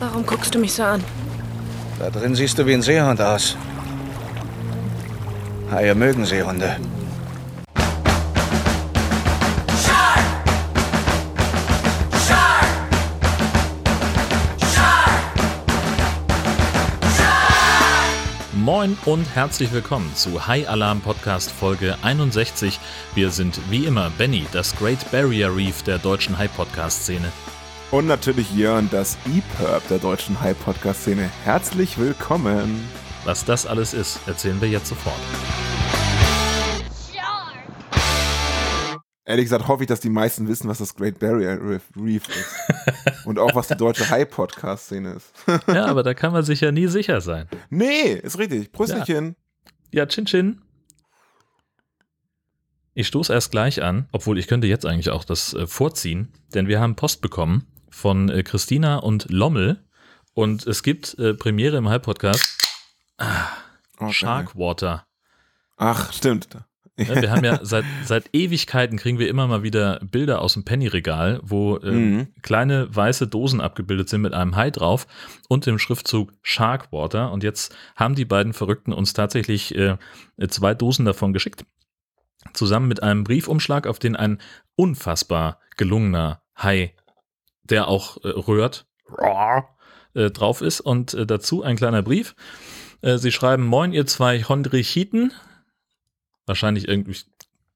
Warum guckst du mich so an? Da drin siehst du wie ein Seehund aus. Haie mögen Seehunde. Moin und herzlich willkommen zu High Alarm Podcast Folge 61. Wir sind wie immer Benny, das Great Barrier Reef der deutschen High Podcast Szene. Und natürlich Jörn, das E-Perb der deutschen High Podcast Szene. Herzlich willkommen. Was das alles ist, erzählen wir jetzt sofort. Ehrlich gesagt hoffe ich, dass die meisten wissen, was das Great Barrier Reef ist. Und auch, was die deutsche High-Podcast-Szene ist. ja, aber da kann man sich ja nie sicher sein. Nee, ist richtig. Prüsselchen. Ja, ja Chin Chin. Ich stoße erst gleich an, obwohl ich könnte jetzt eigentlich auch das äh, vorziehen, denn wir haben Post bekommen von äh, Christina und Lommel und es gibt äh, Premiere im High-Podcast. Ah, okay. Sharkwater. Ach, stimmt. Ja, wir haben ja seit, seit Ewigkeiten kriegen wir immer mal wieder Bilder aus dem Penny-Regal, wo ähm, mhm. kleine weiße Dosen abgebildet sind mit einem Hai drauf und dem Schriftzug Sharkwater. Und jetzt haben die beiden Verrückten uns tatsächlich äh, zwei Dosen davon geschickt. Zusammen mit einem Briefumschlag, auf den ein unfassbar gelungener Hai, der auch äh, rührt, äh, drauf ist. Und äh, dazu ein kleiner Brief. Äh, sie schreiben, moin ihr zwei Hondrichiten, wahrscheinlich irgendwie,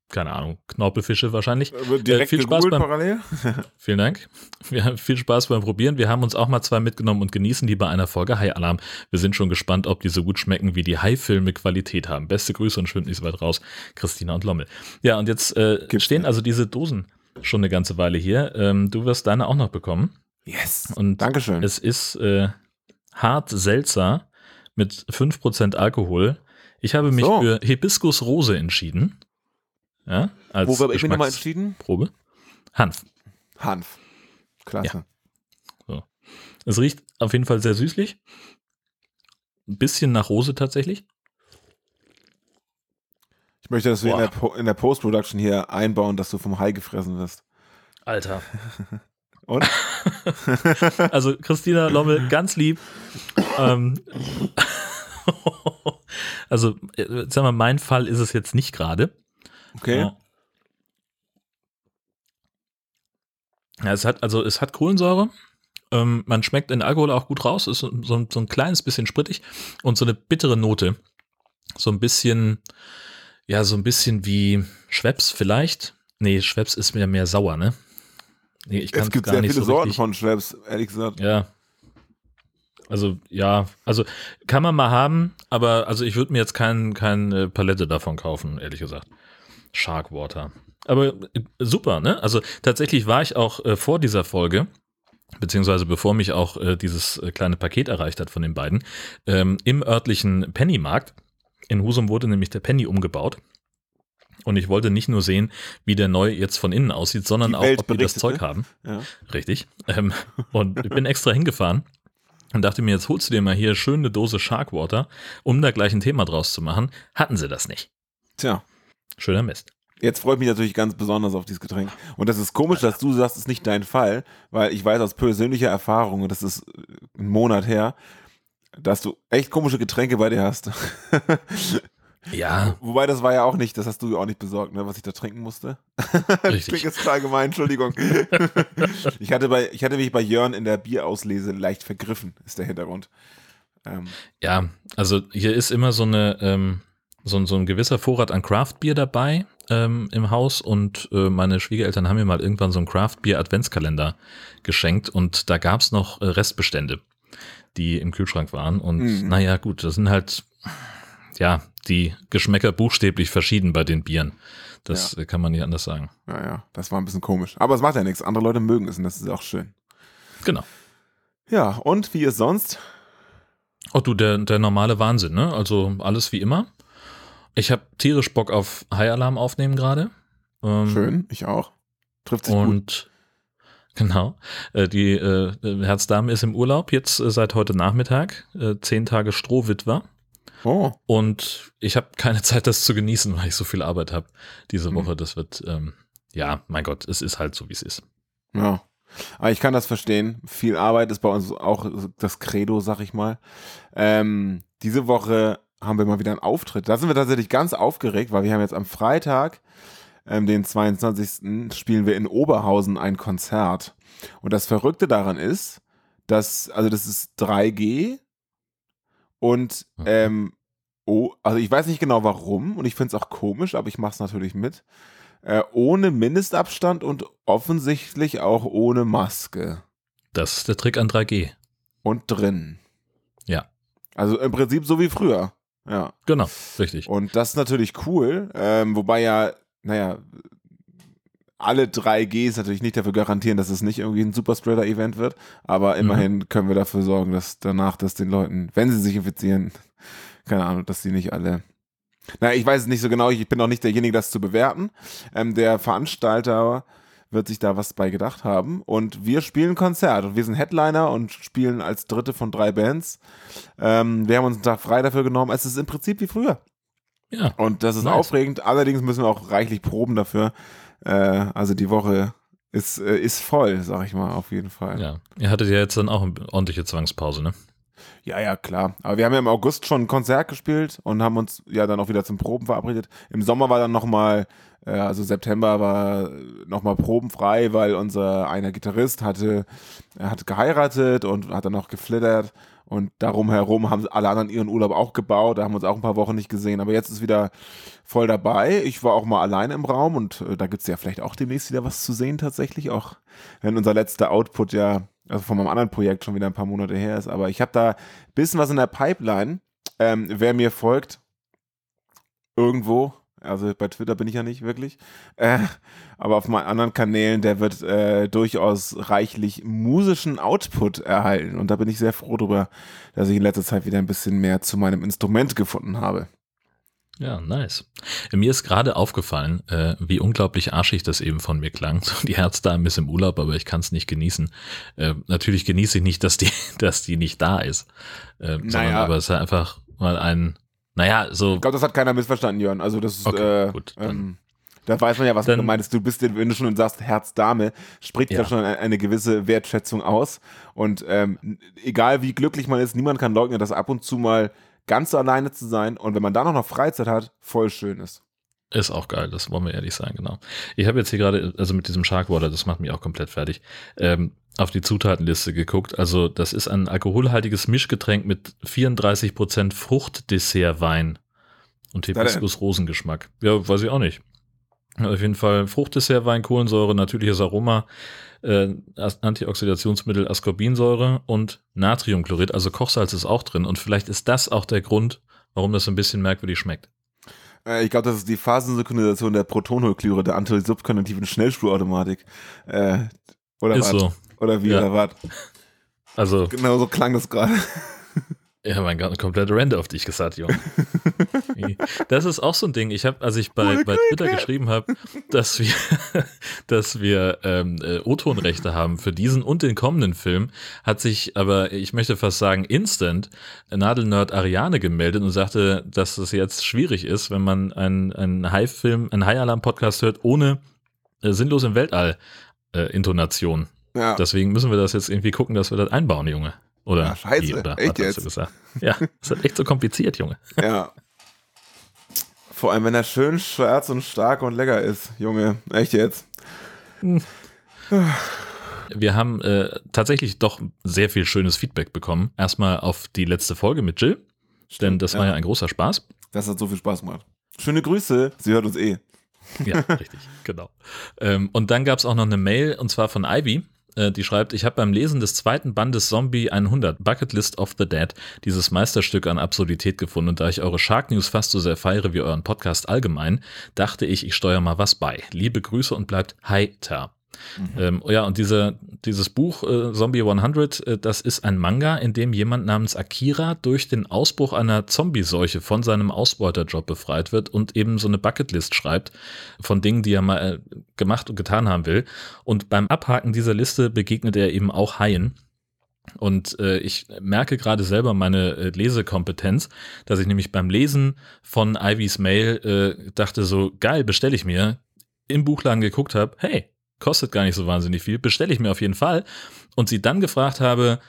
keine Ahnung, Knorpelfische wahrscheinlich. Äh, direkt äh, viel Spaß beim, parallel. vielen Dank. Wir haben viel Spaß beim Probieren. Wir haben uns auch mal zwei mitgenommen und genießen die bei einer Folge High Alarm. Wir sind schon gespannt, ob die so gut schmecken, wie die High-Filme Qualität haben. Beste Grüße und schwimmt nicht so weit raus, Christina und Lommel. Ja, und jetzt stehen also diese Dosen schon eine ganze Weile hier. Ähm, du wirst deine auch noch bekommen. Yes. Und Dankeschön. Es ist äh, hart Seltzer mit 5% Alkohol ich habe mich so. für Hibiskus Rose entschieden. Ja, als Wo habe ich mich nochmal entschieden? Probe. Hanf. Hanf. Klasse. Ja. So. Es riecht auf jeden Fall sehr süßlich. Ein bisschen nach Rose tatsächlich. Ich möchte, dass wir in der, in der Post-Production hier einbauen, dass du vom Hai gefressen wirst. Alter. Und? also Christina Lommel, ganz lieb. ähm, also, sag mal, mein Fall ist es jetzt nicht gerade. Okay. Ja. ja. es hat, also es hat Kohlensäure. Ähm, man schmeckt den Alkohol auch gut raus, ist so, so, ein kleines bisschen sprittig und so eine bittere Note. So ein bisschen, ja, so ein bisschen wie Schweppes vielleicht. Nee, Schweppes ist mir mehr sauer, ne? Nee, ich es gibt sehr viele so Sorten von Schweppes, ehrlich gesagt. Ja, also ja, also kann man mal haben, aber also ich würde mir jetzt keine kein Palette davon kaufen, ehrlich gesagt. Sharkwater. Aber äh, super, ne? Also tatsächlich war ich auch äh, vor dieser Folge, beziehungsweise bevor mich auch äh, dieses äh, kleine Paket erreicht hat von den beiden, ähm, im örtlichen Pennymarkt. In Husum wurde nämlich der Penny umgebaut. Und ich wollte nicht nur sehen, wie der neu jetzt von innen aussieht, sondern auch, ob die das Zeug ne? haben. Ja. Richtig. Ähm, und ich bin extra hingefahren und dachte mir, jetzt holst du dir mal hier schön eine Dose Sharkwater, um da gleich ein Thema draus zu machen. Hatten sie das nicht. Tja. Schöner Mist. Jetzt freue ich mich natürlich ganz besonders auf dieses Getränk. Und das ist komisch, dass du sagst, es ist nicht dein Fall, weil ich weiß aus persönlicher Erfahrung, und das ist ein Monat her, dass du echt komische Getränke bei dir hast. Ja. Wobei das war ja auch nicht, das hast du auch nicht besorgt, ne, was ich da trinken musste. Richtig. Klingt jetzt allgemein, Entschuldigung. ich, hatte bei, ich hatte mich bei Jörn in der Bierauslese leicht vergriffen, ist der Hintergrund. Ähm. Ja, also hier ist immer so eine, ähm, so, so ein gewisser Vorrat an Craftbier dabei ähm, im Haus und äh, meine Schwiegereltern haben mir mal irgendwann so einen Craftbier Adventskalender geschenkt und da gab es noch äh, Restbestände, die im Kühlschrank waren und mhm. naja, gut, das sind halt ja, die Geschmäcker buchstäblich verschieden bei den Bieren. Das ja. kann man nicht anders sagen. Ja, ja, das war ein bisschen komisch. Aber es macht ja nichts. Andere Leute mögen es und das ist auch schön. Genau. Ja, und wie ist sonst? Oh du, der, der normale Wahnsinn, ne? Also alles wie immer. Ich habe tierisch Bock auf High Alarm aufnehmen gerade. Ähm, Schön, ich auch. Trifft sich und gut. Genau. Äh, die äh, Herzdame ist im Urlaub jetzt äh, seit heute Nachmittag. Äh, zehn Tage Strohwitwer. Oh. Und ich habe keine Zeit, das zu genießen, weil ich so viel Arbeit habe diese hm. Woche. Das wird, ähm, ja, mein Gott, es ist halt so, wie es ist. Ja. Aber ich kann das verstehen. Viel Arbeit ist bei uns auch das Credo, sag ich mal. Ähm, diese Woche haben wir mal wieder einen Auftritt. Da sind wir tatsächlich ganz aufgeregt, weil wir haben jetzt am Freitag, ähm, den 22. spielen wir in Oberhausen ein Konzert. Und das Verrückte daran ist, dass, also das ist 3G und ähm, oh, also ich weiß nicht genau warum und ich finde es auch komisch, aber ich mache es natürlich mit. Äh, ohne Mindestabstand und offensichtlich auch ohne Maske. Das ist der Trick an 3G. Und drin. Ja. Also im Prinzip so wie früher. Ja. Genau, richtig. Und das ist natürlich cool, ähm, wobei ja, naja, alle 3Gs natürlich nicht dafür garantieren, dass es nicht irgendwie ein Superspreader-Event wird, aber immerhin können wir dafür sorgen, dass danach, dass den Leuten, wenn sie sich infizieren, keine Ahnung, dass die nicht alle. Naja, ich weiß es nicht so genau, ich bin auch nicht derjenige, das zu bewerten. Ähm, der Veranstalter wird sich da was bei gedacht haben und wir spielen Konzert und wir sind Headliner und spielen als dritte von drei Bands. Ähm, wir haben uns einen Tag frei dafür genommen. Es ist im Prinzip wie früher. Ja, Und das ist Nice. aufregend. Allerdings müssen wir auch reichlich proben dafür. Äh, also die Woche ist, äh, ist voll, sag ich mal, auf jeden Fall. ja. Ihr hattet ja jetzt dann auch eine ordentliche Zwangspause, ne? Ja, ja, klar. Aber wir haben ja im August schon ein Konzert gespielt und haben uns ja dann auch wieder zum Proben verabredet. Im Sommer war dann nochmal, äh, also September war nochmal probenfrei, weil unser einer Gitarrist hatte, er hat geheiratet und hat dann noch geflittert. Und darum herum haben alle anderen ihren Urlaub auch gebaut. Da haben wir uns auch ein paar Wochen nicht gesehen. Aber jetzt ist wieder voll dabei. Ich war auch mal alleine im Raum und äh, da gibt es ja vielleicht auch demnächst wieder was zu sehen tatsächlich. Auch wenn unser letzter Output ja, also von meinem anderen Projekt schon wieder ein paar Monate her ist. Aber ich habe da ein bisschen was in der Pipeline. Ähm, wer mir folgt, irgendwo, also bei Twitter bin ich ja nicht wirklich, äh, aber auf meinen anderen Kanälen, der wird äh, durchaus reichlich musischen Output erhalten. Und da bin ich sehr froh drüber, dass ich in letzter Zeit wieder ein bisschen mehr zu meinem Instrument gefunden habe. Ja, nice. Mir ist gerade aufgefallen, äh, wie unglaublich arschig das eben von mir klang. So, die Herzdame ist im Urlaub, aber ich kann es nicht genießen. Äh, natürlich genieße ich nicht, dass die, dass die nicht da ist. Äh, sondern Naja. aber es ist einfach mal ein, naja, so, Ich glaube, das hat keiner missverstanden, Jörn. Also das ist, Okay, äh, gut, dann- ähm, da weiß man ja, was Dann- du meinst. Du bist, wenn du schon sagst Herzdame, spricht ja. Ja. schon eine, eine gewisse Wertschätzung aus. Und ähm, egal wie glücklich man ist, niemand kann leugnen, dass ab und zu mal ganz alleine zu sein und wenn man da noch noch Freizeit hat, voll schön ist. Ist auch geil, das wollen wir ehrlich sein, genau. Ich habe jetzt hier gerade, also mit diesem Sharkwater, das macht mich auch komplett fertig, ähm, auf die Zutatenliste geguckt. Also das ist ein alkoholhaltiges Mischgetränk mit 34% Fruchtdessertwein und? Hibiskus-Rosengeschmack. Ja, weiß ich auch nicht. Auf jeden Fall Fruchtdessertwein, Kohlensäure, natürliches Aroma, äh, Antioxidationsmittel, Ascorbinsäure und Natriumchlorid, also Kochsalz ist auch drin. Und vielleicht ist das auch der Grund, warum das so ein bisschen merkwürdig schmeckt. Äh, ich glaube, das ist die Phasensynchronisation der Protonholklyre, der antisubkonjunktiven Schnellspurautomatik. Äh, oder Ist was? so. Oder wie, Ja. oder was? Also, Genau so klang das gerade. Ja, mein Gott, eine komplette Rente auf dich gesagt, Junge. das ist auch so ein Ding. Ich habe, als ich bei, bei Twitter geschrieben habe, dass wir, dass wir ähm, äh, O-Ton-Rechte haben für diesen und den kommenden Film, hat sich aber, ich möchte fast sagen, instant Nadelnerd Ariane gemeldet und sagte, dass es jetzt schwierig ist, wenn man einen, einen High-Film, einen High-Alarm-Podcast hört, ohne äh, sinnlos im Weltall äh, Intonation. Ja. Deswegen müssen wir das jetzt irgendwie gucken, dass wir das einbauen, Junge. Oder Ja, scheiße. wie, oder Echt jetzt? gesagt? Ja, ist halt echt so kompliziert, Junge. Ja. Vor allem, wenn er schön schwarz und stark und lecker ist, Junge. Echt jetzt? Wir haben äh, tatsächlich doch sehr viel schönes Feedback bekommen. Erstmal auf die letzte Folge mit Jill, denn das war ja. ja ein großer Spaß. Das hat so viel Spaß gemacht. Schöne Grüße. Sie hört uns eh. Ja, richtig, genau. Ähm, und dann gab es auch noch eine Mail, und zwar von Ivy. Äh, die schreibt, ich habe beim Lesen des zweiten Bandes Zombie 100, Bucket List of the Dead, dieses Meisterstück an Absurdität gefunden. Und da ich eure Shark News fast so sehr feiere wie euren Podcast allgemein, dachte ich, ich steuere mal was bei. Liebe Grüße und bleibt heiter. Ähm, ja, und diese, dieses Buch äh, Zombie 100, äh, das ist ein Manga, in dem jemand namens Akira durch den Ausbruch einer Zombie-Seuche von seinem Ausbeuterjob befreit wird und eben so eine Bucketlist schreibt von Dingen, die er mal äh, gemacht und getan haben will. Und beim Abhaken dieser Liste begegnet er eben auch Haien. Und äh, ich merke gerade selber meine äh, Lesekompetenz, dass ich nämlich beim Lesen von Ivys Mail äh, dachte so, geil, bestelle ich mir, im Buchladen geguckt habe, hey, kostet gar nicht so wahnsinnig viel, bestelle ich mir auf jeden Fall. Und sie dann gefragt habe,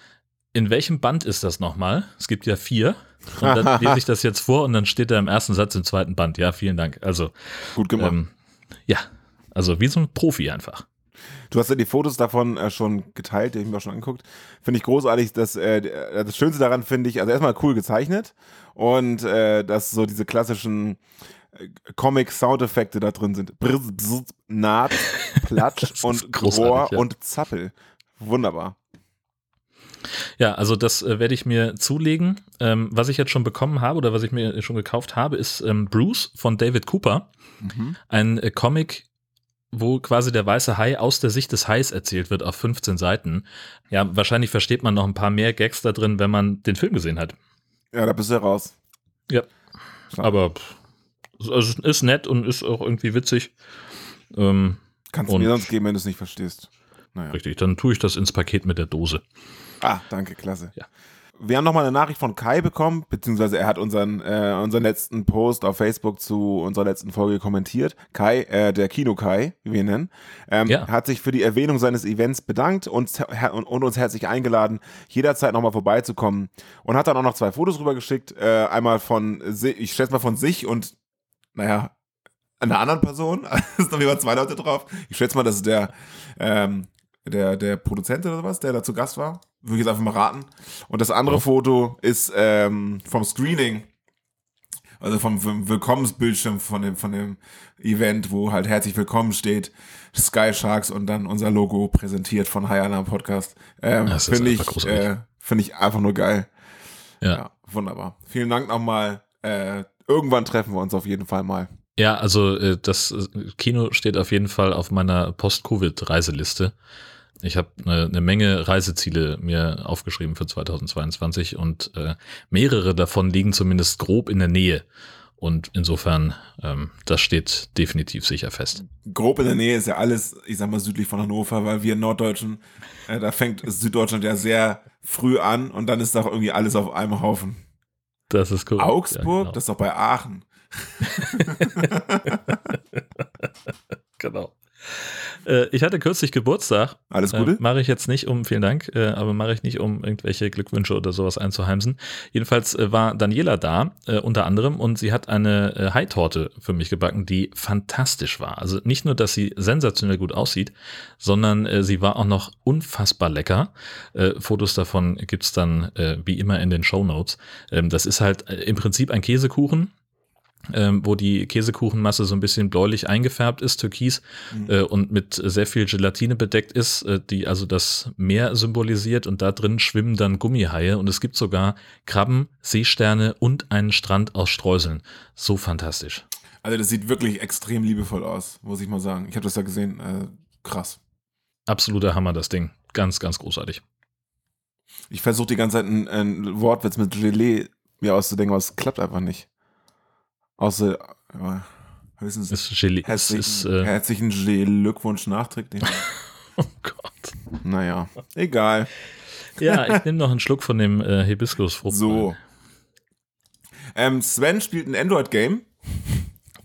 in welchem Band ist das nochmal? Es gibt ja vier. Und dann lese ich das jetzt vor und dann steht da im ersten Satz im zweiten Band. Ja, vielen Dank. Also, Gut gemacht. ähm, ja, also wie so ein Profi einfach. Du hast ja die Fotos davon äh, schon geteilt, die habe ich mir auch schon angeguckt. Finde ich großartig. Dass, äh, das Schönste daran finde ich, also erstmal cool gezeichnet und äh, dass so diese klassischen äh, Comic-Soundeffekte da drin sind. Brz, bzz, Naht, Platsch und Rohr ja. und Zappel. Wunderbar. Ja, also das äh, werde ich mir zulegen. Ähm, was ich jetzt schon bekommen habe oder was ich mir schon gekauft habe, ist ähm, Bruce von David Cooper. Ein äh, Comic, wo quasi der weiße Hai aus der Sicht des Hais erzählt wird auf 15 Seiten. Ja, wahrscheinlich versteht man noch ein paar mehr Gags da drin, wenn man den Film gesehen hat. Ja, da bist du raus. Ja. Klar. Aber pff, also es ist nett und ist auch irgendwie witzig. Ähm, Kannst du mir sonst geben, wenn du es nicht verstehst. Naja. richtig, dann tue ich das ins Paket mit der Dose. Ah, danke, klasse. Ja. Wir haben nochmal eine Nachricht von Kai bekommen, beziehungsweise er hat unseren, äh, unseren letzten Post auf Facebook zu unserer letzten Folge kommentiert. Kai, äh, der Kino Kai, wie wir ihn nennen, ähm, Ja. hat sich für die Erwähnung seines Events bedankt und, und, uns herzlich eingeladen, jederzeit nochmal vorbeizukommen. Und hat dann auch noch zwei Fotos rübergeschickt. Äh, einmal von, ich schätze mal von sich und, naja, einer anderen Person. Es sind auf jeden Fall zwei Leute drauf. Ich schätze mal, das ist der, ähm, der, der Produzent oder was, der da zu Gast war. Würde ich jetzt einfach mal raten. Und das andere Ja. Foto ist ähm, vom Screening, also vom, vom Willkommensbildschirm von dem, von dem Event, wo halt herzlich willkommen steht, Sky Sharks und dann unser Logo präsentiert von High Alarm Podcast. Ähm, Das ist Finde ich, äh, finde ich einfach nur geil. Ja. Ja, wunderbar. Vielen Dank nochmal. Äh, irgendwann treffen wir uns auf jeden Fall mal. Ja, also äh, das äh, Kino steht auf jeden Fall auf meiner Post-Covid-Reiseliste. Ich habe eine, eine Menge Reiseziele mir aufgeschrieben für 2022 und äh, mehrere davon liegen zumindest grob in der Nähe. Und insofern, ähm, das steht definitiv sicher fest. grob in der Nähe ist ja alles, ich sag mal, südlich von Hannover, weil wir in Norddeutschen, äh, da fängt Süddeutschland ja sehr früh an und dann ist doch irgendwie alles auf einem Haufen. Das ist korrekt. Augsburg, ja, genau. das ist doch bei Aachen. genau. Äh, ich hatte kürzlich Geburtstag. Alles Äh, Gute? mache ich jetzt nicht um, vielen Dank, äh, aber mache ich nicht, um irgendwelche Glückwünsche oder sowas einzuheimsen. Jedenfalls äh, war Daniela da, äh, unter anderem, und sie hat eine äh, Hai-Torte für mich gebacken, die fantastisch war. Also nicht nur, dass sie sensationell gut aussieht, sondern äh, sie war auch noch unfassbar lecker. Äh, Fotos davon gibt's dann äh, wie immer in den Show Notes. Ähm, das ist halt äh, im Prinzip ein Käsekuchen. Ähm, wo die Käsekuchenmasse so ein bisschen bläulich eingefärbt ist, türkis, Mhm. äh, und mit sehr viel Gelatine bedeckt ist, äh, die also das Meer symbolisiert und da drin schwimmen dann Gummihaie und es gibt sogar Krabben, Seesterne und einen Strand aus Streuseln. So fantastisch. Also das sieht wirklich extrem liebevoll aus, muss ich mal sagen. Ich habe das ja gesehen. Äh, krass. Absoluter Hammer, das Ding. Ganz, ganz großartig. Ich versuche die ganze Zeit einen, einen Wortwitz mit Gelee mir auszudenken, aber es klappt einfach nicht. Außer ja, höchstens Ist Gelee. Herzlichen, ist, äh, herzlichen Glückwunsch nachträglich. oh Gott. naja, egal. Ja, ich nehme noch einen Schluck von dem äh, Hibiskusfrucht. So. Ähm, Sven spielt ein Android-Game.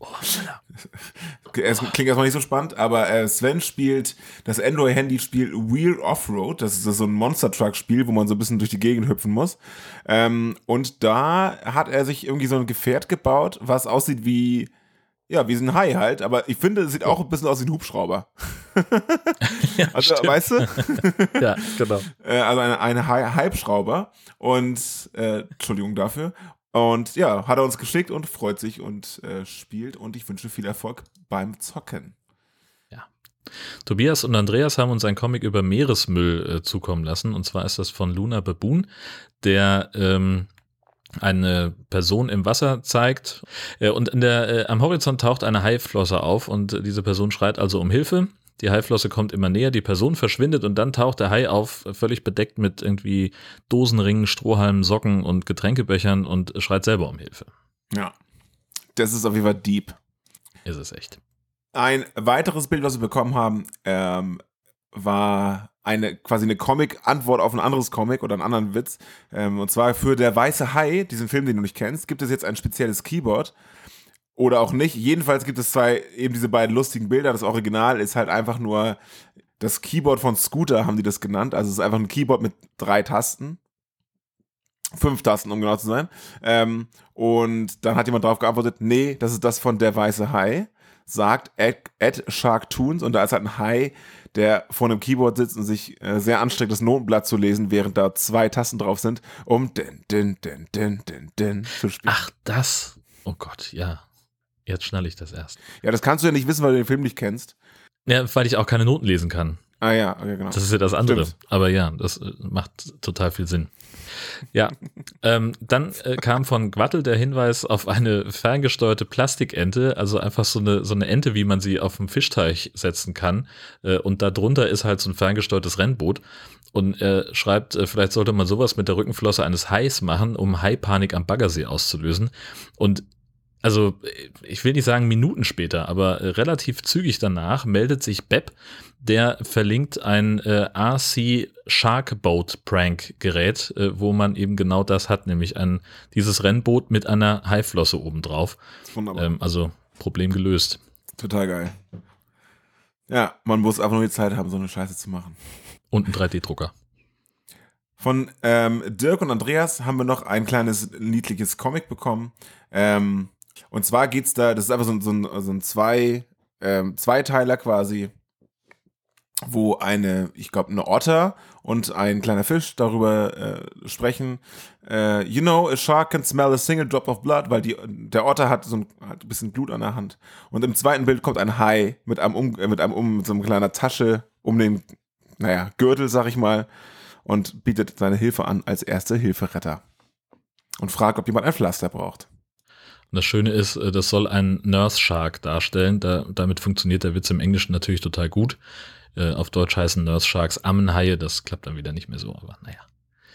Oh, Alter. Es klingt erstmal nicht so spannend, aber äh, Sven spielt das Android-Handy-Spiel Wheel Offroad. Das ist so ein Monster-Truck-Spiel, wo man so ein bisschen durch die Gegend hüpfen muss. Ähm, und da hat er sich irgendwie so ein Gefährt gebaut, was aussieht wie, ja, wie so ein Hai halt. Aber ich finde, es sieht auch ein bisschen aus wie ein Hubschrauber. Ja, Also, stimmt. weißt du? ja, genau. äh, also eine Hai- Halbschrauber. Und, äh, Entschuldigung dafür. Und ja, hat er uns geschickt und freut sich und äh, spielt. Und ich wünsche viel Erfolg beim Zocken. Tobias und Andreas haben uns ein Comic über Meeresmüll äh, zukommen lassen. Und zwar ist das von Luna Baboon, der ähm, eine Person im Wasser zeigt. Äh, und der, äh, am Horizont taucht eine Haiflosse auf und diese Person schreit also um Hilfe. Die Haiflosse kommt immer näher, die Person verschwindet und dann taucht der Hai auf, völlig bedeckt mit irgendwie Dosenringen, Strohhalmen, Socken und Getränkebechern und schreit selber um Hilfe. Ja. Das ist auf jeden Fall deep. Ist es echt. Ein weiteres Bild, was wir bekommen haben, ähm, war eine quasi eine Comic-Antwort auf ein anderes Comic oder einen anderen Witz. Ähm, und zwar für der weiße Hai, diesen Film, den du nicht kennst, gibt es jetzt ein spezielles Keyboard. Oder auch nicht. Jedenfalls gibt es zwei, eben diese beiden lustigen Bilder. Das Original ist halt einfach nur das Keyboard von Scooter, haben die das genannt. Also es ist einfach ein Keyboard mit drei Tasten. Fünf Tasten, um genau zu sein. Ähm, und dann hat jemand darauf geantwortet, nee, das ist das von Der Weiße Hai, sagt Ed, Ed Shark Toons. Und da ist halt ein Hai, der vor einem Keyboard sitzt und sich äh, sehr anstrengt, das Notenblatt zu lesen, während da zwei Tasten drauf sind, um din, din, din, din, din, din zu spielen. Ach, das. Oh Gott, ja. Jetzt schnalle ich das erst. Ja, das kannst du ja nicht wissen, weil du den Film nicht kennst. Ja, weil ich auch keine Noten lesen kann. Ah ja, okay, genau. Das ist ja das andere. Stimmt. Aber ja, das äh, macht total viel Sinn. Ja, ähm, dann äh, kam von Gwattel der Hinweis auf eine ferngesteuerte Plastikente, also einfach so eine, so eine Ente, wie man sie auf dem Fischteich setzen kann. Äh, und darunter ist halt so ein ferngesteuertes Rennboot. Und er schreibt, äh, vielleicht sollte man sowas mit der Rückenflosse eines Hais machen, um Haipanik am Baggersee auszulösen. Und also ich will nicht sagen Minuten später, aber äh, relativ zügig danach meldet sich Beb, der verlinkt ein äh, RC Sharkboat Prank Gerät, äh, wo man eben genau das hat, nämlich ein dieses Rennboot mit einer Haiflosse obendrauf. Wunderbar. Ähm, also Problem gelöst. Total geil. Ja, man muss einfach nur die Zeit haben, so eine Scheiße zu machen. Und ein 3D-Drucker. Von ähm, Dirk und Andreas haben wir noch ein kleines niedliches Comic bekommen. Ähm, und zwar geht's da, das ist einfach so, ein- so ein, so ein zwei, ähm, Zweiteiler quasi, wo eine, ich glaube, eine Otter und ein kleiner Fisch darüber äh, sprechen. Äh, you know, a shark can smell a single drop of blood, weil die, der Otter hat so ein, hat ein bisschen Blut an der Hand. Und im zweiten Bild kommt ein Hai mit einem, um, äh, mit einem um, mit so einer kleiner Tasche um den, naja, Gürtel, sag ich mal, und bietet seine Hilfe an als erste Hilferetter. Und fragt, ob jemand ein Pflaster braucht. Und das Schöne ist, äh, das soll ein Nurse Shark darstellen. Da, damit funktioniert der Witz im Englischen natürlich total gut. Äh, auf Deutsch heißen Nurse Sharks Ammenhaie. Das klappt dann wieder nicht mehr so, aber naja.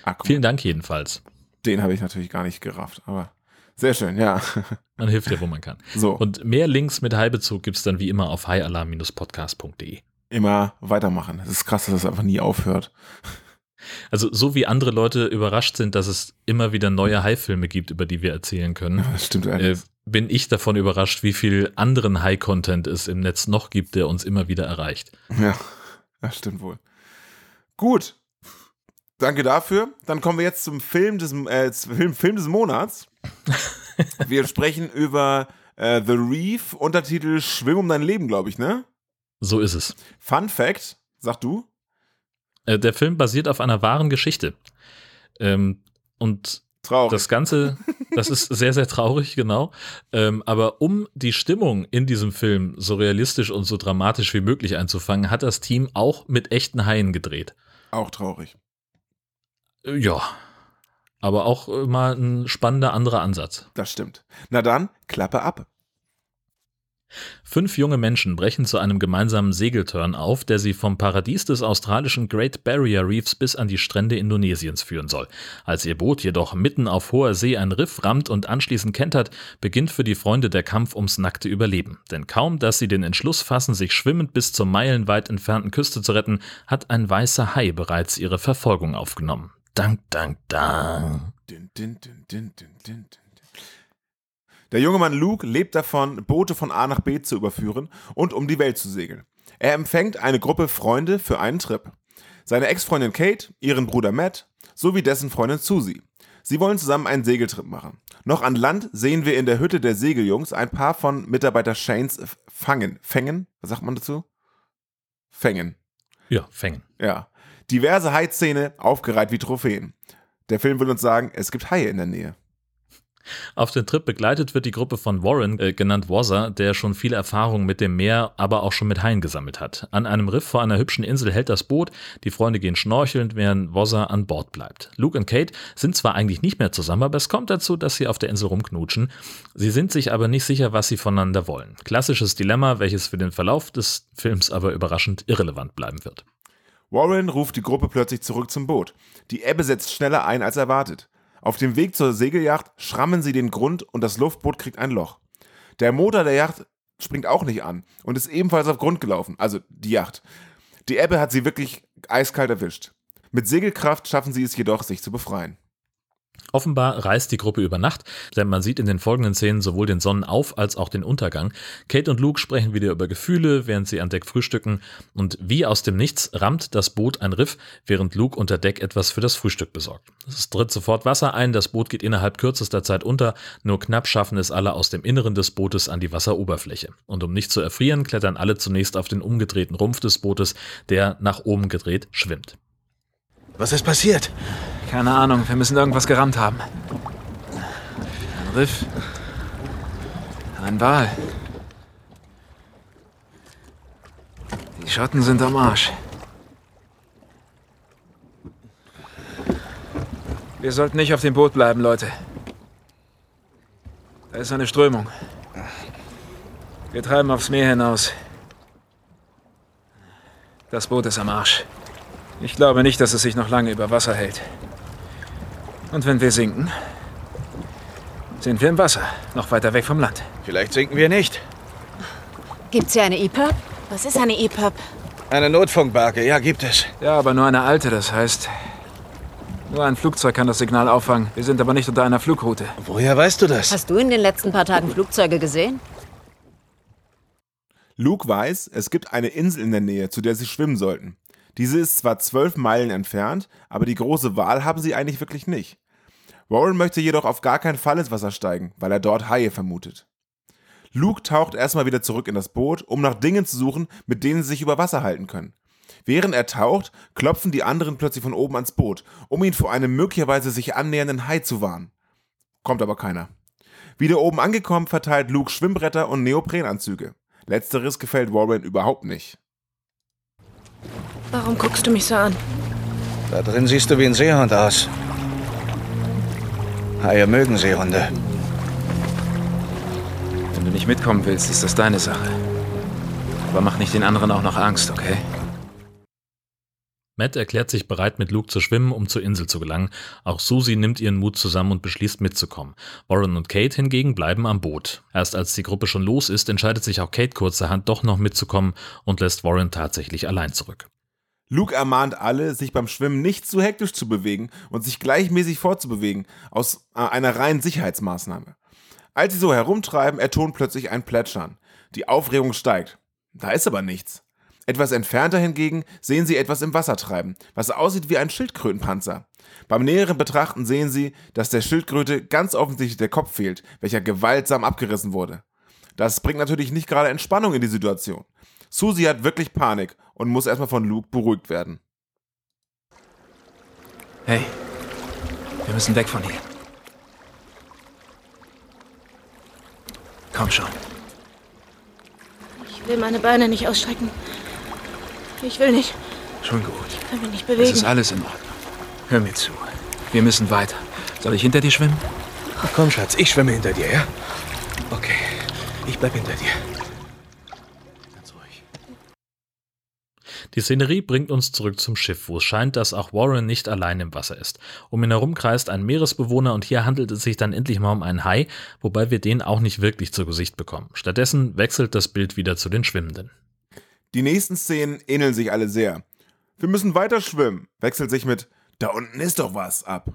Mal, Vielen Dank jedenfalls. den habe ich natürlich gar nicht gerafft, aber sehr schön, ja. Man hilft ja, wo man kann. So, Und mehr Links mit Haibezug gibt es dann wie immer auf highalarm-podcast.de. immer weitermachen. Es ist krass, dass das einfach nie aufhört. Also so wie andere Leute überrascht sind, dass es immer wieder neue Hai-Filme gibt, über die wir erzählen können, Das stimmt äh, bin ich davon überrascht, wie viel anderen Hai-Content es im Netz noch gibt, der uns immer wieder erreicht. Ja, das stimmt wohl. Gut. Danke dafür. Dann kommen wir jetzt zum Film des, äh, Film, Film des Monats. Wir sprechen über äh, The Reef, Untertitel Schwimm um dein Leben, glaube ich, ne? So ist es. Fun Fact, sag du? Äh, der Film basiert auf einer wahren Geschichte. Ähm, und Traurig. das Ganze, das ist sehr, sehr traurig, genau. Ähm, aber um die Stimmung in diesem Film so realistisch und so dramatisch wie möglich einzufangen, hat das Team auch mit echten Haien gedreht. Auch traurig. Äh, Ja. Aber auch mal ein spannender anderer Ansatz. Das stimmt. Na dann, Klappe ab. Fünf junge Menschen brechen zu einem gemeinsamen Segelturn auf, der sie vom Paradies des australischen Great Barrier Reefs bis an die Strände Indonesiens führen soll. Als ihr Boot jedoch mitten auf hoher See ein Riff rammt und anschließend kentert, beginnt für die Freunde der Kampf ums nackte Überleben. Denn kaum, dass sie den Entschluss fassen, sich schwimmend bis zur meilenweit entfernten Küste zu retten, hat ein weißer Hai bereits ihre Verfolgung aufgenommen. Dank, dank, dank. Din, din, din, din, din, din, din. Der junge Mann Luke lebt davon, Boote von A nach B zu überführen und um die Welt zu segeln. Er empfängt eine Gruppe Freunde für einen Trip. Seine Ex-Freundin Kate, ihren Bruder Matt sowie dessen Freundin Susie. Sie wollen zusammen einen Segeltrip machen. Noch an Land sehen wir in der Hütte der Segeljungs ein paar von Mitarbeiter Shanes fangen. Fängen? Was sagt man dazu? Fängen. Ja, fängen. Ja. Diverse Haizähne aufgereiht wie Trophäen. Der Film will uns sagen, es gibt Haie in der Nähe. Auf den Trip begleitet wird die Gruppe von Warren, äh, genannt Wazza, der schon viel Erfahrung mit dem Meer, aber auch schon mit Haien gesammelt hat. An einem Riff vor einer hübschen Insel hält das Boot, die Freunde gehen schnorchelnd, während Wazza an Bord bleibt. Luke und Kate sind zwar eigentlich nicht mehr zusammen, aber es kommt dazu, dass sie auf der Insel rumknutschen. Sie sind sich aber nicht sicher, was sie voneinander wollen. Klassisches Dilemma, welches für den Verlauf des Films aber überraschend irrelevant bleiben wird. Warren ruft die Gruppe plötzlich zurück zum Boot. Die Ebbe setzt schneller ein als erwartet. Auf dem Weg zur Segelyacht schrammen sie den Grund und das Luftboot kriegt ein Loch. Der Motor der Yacht springt auch nicht an und ist ebenfalls auf Grund gelaufen, also die Yacht. Die Ebbe hat sie wirklich eiskalt erwischt. Mit Segelkraft schaffen sie es jedoch, sich zu befreien. Offenbar reist die Gruppe über Nacht, denn man sieht in den folgenden Szenen sowohl den Sonnenauf- als auch den Untergang. Kate und Luke sprechen wieder über Gefühle, während sie an Deck frühstücken und wie aus dem Nichts rammt das Boot ein Riff, während Luke unter Deck etwas für das Frühstück besorgt. Es tritt sofort Wasser ein, das Boot geht innerhalb kürzester Zeit unter, nur knapp schaffen es alle aus dem Inneren des Bootes an die Wasseroberfläche. Und um nicht zu erfrieren, klettern alle zunächst auf den umgedrehten Rumpf des Bootes, der nach oben gedreht schwimmt. Was ist passiert? Keine Ahnung, wir müssen irgendwas gerammt haben. Ein Riff. Ein Wal. Die Schotten sind am Arsch. Wir sollten nicht auf dem Boot bleiben, Leute. Da ist eine Strömung. Wir treiben aufs Meer hinaus. Das Boot ist am Arsch. Ich glaube nicht, dass es sich noch lange über Wasser hält. Und wenn wir sinken, sind wir im Wasser, noch weiter weg vom Land. Vielleicht sinken wir nicht. Gibt's hier eine EPUB? Was ist eine EPUB? Eine Notfunkbarke, ja, gibt es. Ja, aber nur eine alte, das heißt, nur ein Flugzeug kann das Signal auffangen. Wir sind aber nicht unter einer Flugroute. Woher weißt du das? Hast du in den letzten paar Tagen Flugzeuge gesehen? Luke weiß, es gibt eine Insel in der Nähe, zu der sie schwimmen sollten. Diese ist zwar zwölf Meilen entfernt, aber die große Wahl haben sie eigentlich wirklich nicht. Warren möchte jedoch auf gar keinen Fall ins Wasser steigen, weil er dort Haie vermutet. Luke taucht erstmal wieder zurück in das Boot, um nach Dingen zu suchen, mit denen sie sich über Wasser halten können. Während er taucht, klopfen die anderen plötzlich von oben ans Boot, um ihn vor einem möglicherweise sich annähernden Hai zu warnen. Kommt aber keiner. Wieder oben angekommen, verteilt Luke Schwimmbretter und Neoprenanzüge. Letzteres gefällt Warren überhaupt nicht. Warum guckst du mich so an? Da drin siehst du wie ein Seehund aus. Haie mögen Seehunde. Wenn du nicht mitkommen willst, ist das deine Sache. Aber mach nicht den anderen auch noch Angst, okay? Matt erklärt sich bereit, mit Luke zu schwimmen, um zur Insel zu gelangen. Auch Susie nimmt ihren Mut zusammen und beschließt mitzukommen. Warren und Kate hingegen bleiben am Boot. Erst als die Gruppe schon los ist, entscheidet sich auch Kate kurzerhand doch noch mitzukommen und lässt Warren tatsächlich allein zurück. Luke ermahnt alle, sich beim Schwimmen nicht zu hektisch zu bewegen und sich gleichmäßig fortzubewegen, aus äh, einer reinen Sicherheitsmaßnahme. Als sie so herumtreiben, ertont plötzlich ein Plätschern. Die Aufregung steigt. Da ist aber nichts. Etwas entfernter hingegen sehen sie etwas im Wasser treiben, was aussieht wie ein Schildkrötenpanzer. Beim näheren Betrachten sehen sie, dass der Schildkröte ganz offensichtlich der Kopf fehlt, welcher gewaltsam abgerissen wurde. Das bringt natürlich nicht gerade Entspannung in die Situation. Susie hat wirklich Panik und muss erstmal von Luke beruhigt werden. Hey, wir müssen weg von hier. Komm schon. Ich will meine Beine nicht ausstrecken. Ich will nicht. Schon gut. Ich kann mich nicht Es bewegen. ist alles in Ordnung. Hör mir zu. Wir müssen weiter. Soll ich hinter dir schwimmen? Ach, komm, Schatz, ich schwimme hinter dir, ja? Okay, ich bleib hinter dir. Ganz ruhig. Die Szenerie bringt uns zurück zum Schiff, wo es scheint, dass auch Warren nicht allein im Wasser ist. Um ihn herum kreist ein Meeresbewohner und hier handelt es sich dann endlich mal um einen Hai, wobei wir den auch nicht wirklich zu Gesicht bekommen. Stattdessen wechselt das Bild wieder zu den Schwimmenden. Die nächsten Szenen ähneln sich alle sehr. Wir müssen weiter schwimmen, wechselt sich mit Da unten ist doch was ab.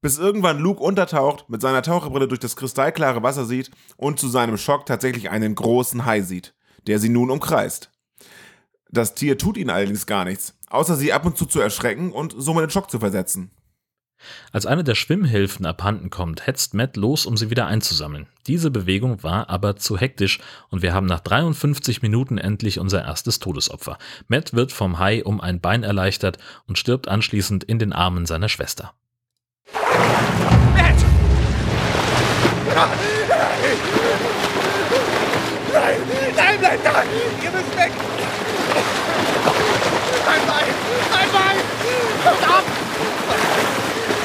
Bis irgendwann Luke untertaucht, mit seiner Taucherbrille durch das kristallklare Wasser sieht und zu seinem Schock tatsächlich einen großen Hai sieht, der sie nun umkreist. Das Tier tut ihnen allerdings gar nichts, außer sie ab und zu zu erschrecken und somit in Schock zu versetzen. Als eine der Schwimmhilfen abhanden kommt, hetzt Matt los, um sie wieder einzusammeln. Diese Bewegung war aber zu hektisch und wir haben nach 53 Minuten endlich unser erstes Todesopfer. Matt wird vom Hai um ein Bein erleichtert und stirbt anschließend in den Armen seiner Schwester. Nein, bleib da! Ihr müsst weg! Mein Bein! Mein Bein! Verdammt!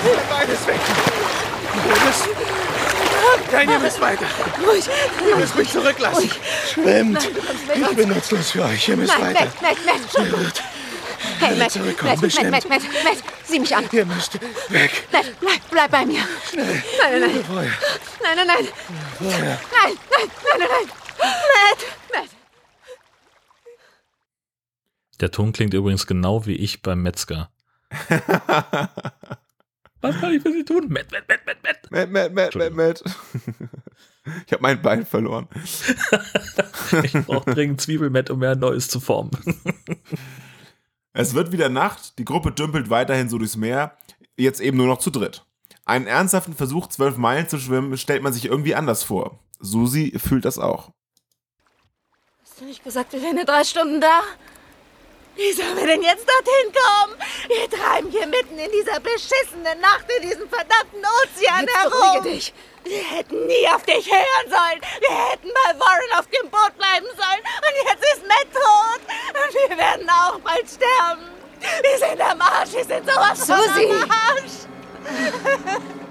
Mein Bein ist weg! Ihr müsst... Nein, ihr müsst weiter! Ruhig. Ihr müsst mich zurücklassen! Schwimmt! Nein, Ich bin nutzlos für euch. Ihr müsst Nein, weiter! Matt, Matt, Matt. Hey, Matt, Matt, Matt. Matt, Matt, Matt, sieh mich an. Ihr müsst weg! Matt, bleib, bleib bei mir. Schnell! Nein, nein, nein. Nein, nein, nein. Nein, nein, nein, nein, nein. Matt, Matt. Der Ton klingt übrigens genau wie ich beim Metzger. Was kann ich für Sie tun? Matt, Matt, Matt, Matt, Matt. Matt, Matt, Matt, Matt, Matt. Ich habe mein Bein verloren. Ich brauche dringend Zwiebelmatt, um mir ein neues zu formen. Es wird wieder Nacht, die Gruppe dümpelt weiterhin so durchs Meer, jetzt eben nur noch zu dritt. Einen ernsthaften Versuch, zwölf Meilen zu schwimmen, stellt man sich irgendwie anders vor. Susi fühlt das auch. Hast du nicht gesagt, wir wären in drei Stunden da? Wie sollen wir denn jetzt dorthin kommen? Wir treiben hier mitten in dieser beschissenen Nacht in diesem verdammten Ozean Jetzt herum. beruhige dich. Wir hätten nie auf dich hören sollen. Wir hätten bei Warren auf dem Boot bleiben sollen. Und jetzt ist Matt tot. Und wir werden auch bald sterben. Wir sind am Arsch. Wir sind sowas von Susi! am Arsch.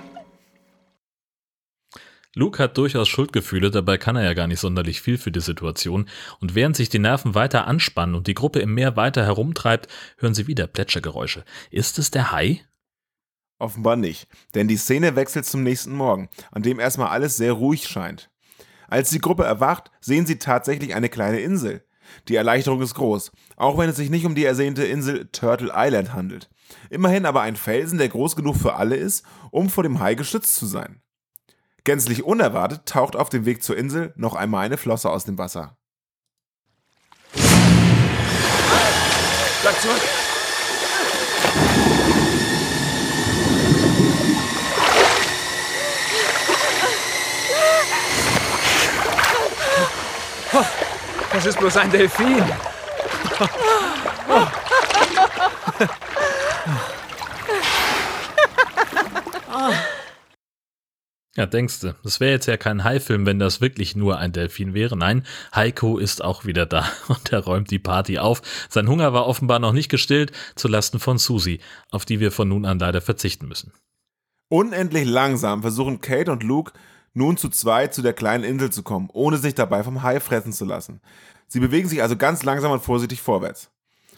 Luke hat durchaus Schuldgefühle, dabei kann er ja gar nicht sonderlich viel für die Situation. Und während sich die Nerven weiter anspannen und die Gruppe im Meer weiter herumtreibt, hören sie wieder Plätschergeräusche. Ist es der Hai? Offenbar nicht, denn die Szene wechselt zum nächsten Morgen, an dem erstmal alles sehr ruhig scheint. Als die Gruppe erwacht, sehen sie tatsächlich eine kleine Insel. Die Erleichterung ist groß, auch wenn es sich nicht um die ersehnte Insel Turtle Island handelt. Immerhin aber ein Felsen, der groß genug für alle ist, um vor dem Hai geschützt zu sein. Gänzlich unerwartet taucht auf dem Weg zur Insel noch einmal eine Flosse aus dem Wasser. Bleib zurück! Das ist bloß ein Delfin. Ja, denkste. Das wäre jetzt ja kein Hai-Film, wenn das wirklich nur ein Delfin wäre. Nein, Heiko ist auch wieder da und er räumt die Party auf. Sein Hunger war offenbar noch nicht gestillt, zu Lasten von Susi, auf die wir von nun an leider verzichten müssen. Unendlich langsam versuchen Kate und Luke nun zu zweit zu der kleinen Insel zu kommen, ohne sich dabei vom Hai fressen zu lassen. Sie bewegen sich also ganz langsam und vorsichtig vorwärts.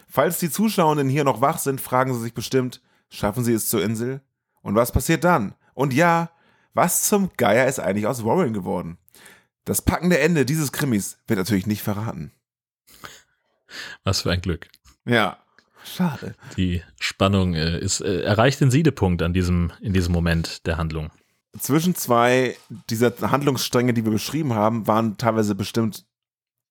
Falls die Zuschauenden hier noch wach sind, fragen sie sich bestimmt, schaffen sie es zur Insel? Und was passiert dann? Und ja, was zum Geier ist eigentlich aus Warren geworden? Das packende Ende dieses Krimis wird natürlich nicht verraten. Was für ein Glück. Ja, schade. Die Spannung äh, ist, äh, erreicht den Siedepunkt an diesem, in diesem Moment der Handlung. Zwischen zwei dieser Handlungsstränge, die wir beschrieben haben, waren teilweise bestimmt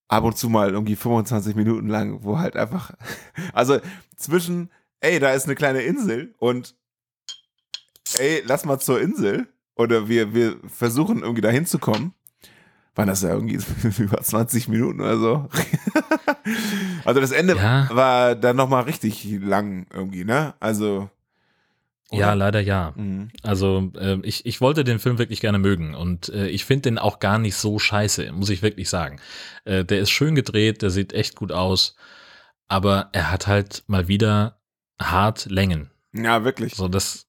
ab und zu mal irgendwie 25 Minuten lang, wo halt einfach, also zwischen, ey, da ist eine kleine Insel und ey, lass mal zur Insel oder wir, wir versuchen irgendwie da hinzukommen, waren das ja irgendwie über 20 Minuten oder so. also das Ende Ja. war dann nochmal richtig lang irgendwie, ne? Also. Ja, oder? leider ja. Mhm. Also äh, ich, ich wollte den Film wirklich gerne mögen und äh, ich finde den auch gar nicht so scheiße, muss ich wirklich sagen. Äh, der ist schön gedreht, der sieht echt gut aus, aber er hat halt mal wieder hart Längen. Ja, wirklich. So, das,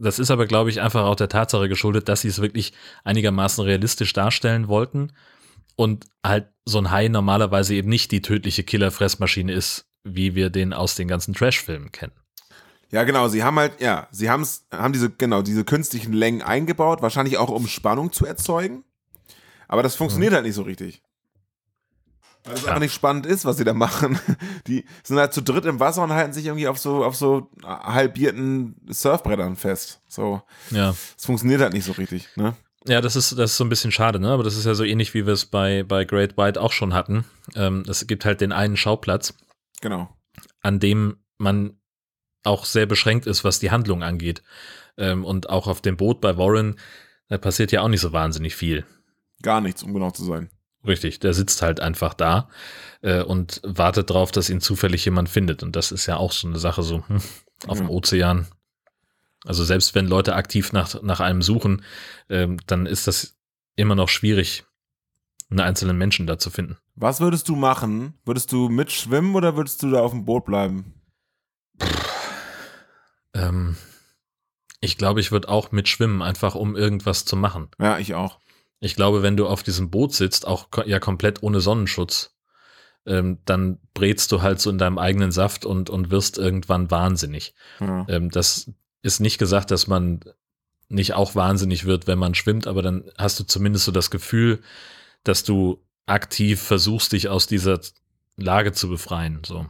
das ist aber, glaube ich, einfach auch der Tatsache geschuldet, dass sie es wirklich einigermaßen realistisch darstellen wollten und halt so ein Hai normalerweise eben nicht die tödliche Killerfressmaschine ist, wie wir den aus den ganzen Trash-Filmen kennen. Ja, genau, sie haben halt, ja, sie haben's, haben diese, genau, diese künstlichen Längen eingebaut, wahrscheinlich auch um Spannung zu erzeugen. Aber das funktioniert halt nicht so richtig. Weil es Ja. einfach nicht spannend ist, was sie da machen. Die sind halt zu dritt im Wasser und halten sich irgendwie auf so, auf so halbierten Surfbrettern fest. So, Ja. es funktioniert halt nicht so richtig, ne? Ja, das ist, das ist so ein bisschen schade, ne? Aber das ist ja so ähnlich, wie wir es bei, bei Great White auch schon hatten. Ähm, es gibt halt den einen Schauplatz, Genau. an dem man auch sehr beschränkt ist, was die Handlung angeht. Ähm, und auch auf dem Boot bei Warren, da passiert ja auch nicht so wahnsinnig viel. Gar nichts, um genau zu sein. Richtig, der sitzt halt einfach da äh, und wartet drauf, dass ihn zufällig jemand findet. Und das ist ja auch so eine Sache so hm, auf dem Ja. Ozean. Also selbst wenn Leute aktiv nach, nach einem suchen, ähm, dann ist das immer noch schwierig, einen einzelnen Menschen da zu finden. Was würdest du machen? Würdest du mitschwimmen oder würdest du da auf dem Boot bleiben? Ähm, ich glaube, ich würde auch mitschwimmen, einfach um irgendwas zu machen. Ja, ich auch. Ich glaube, wenn du auf diesem Boot sitzt, auch ja komplett ohne Sonnenschutz, ähm, dann brätst du halt so in deinem eigenen Saft und, und wirst irgendwann wahnsinnig. Ja. Ähm, das ist nicht gesagt, dass man nicht auch wahnsinnig wird, wenn man schwimmt, aber dann hast du zumindest so das Gefühl, dass du aktiv versuchst, dich aus dieser Lage zu befreien. So.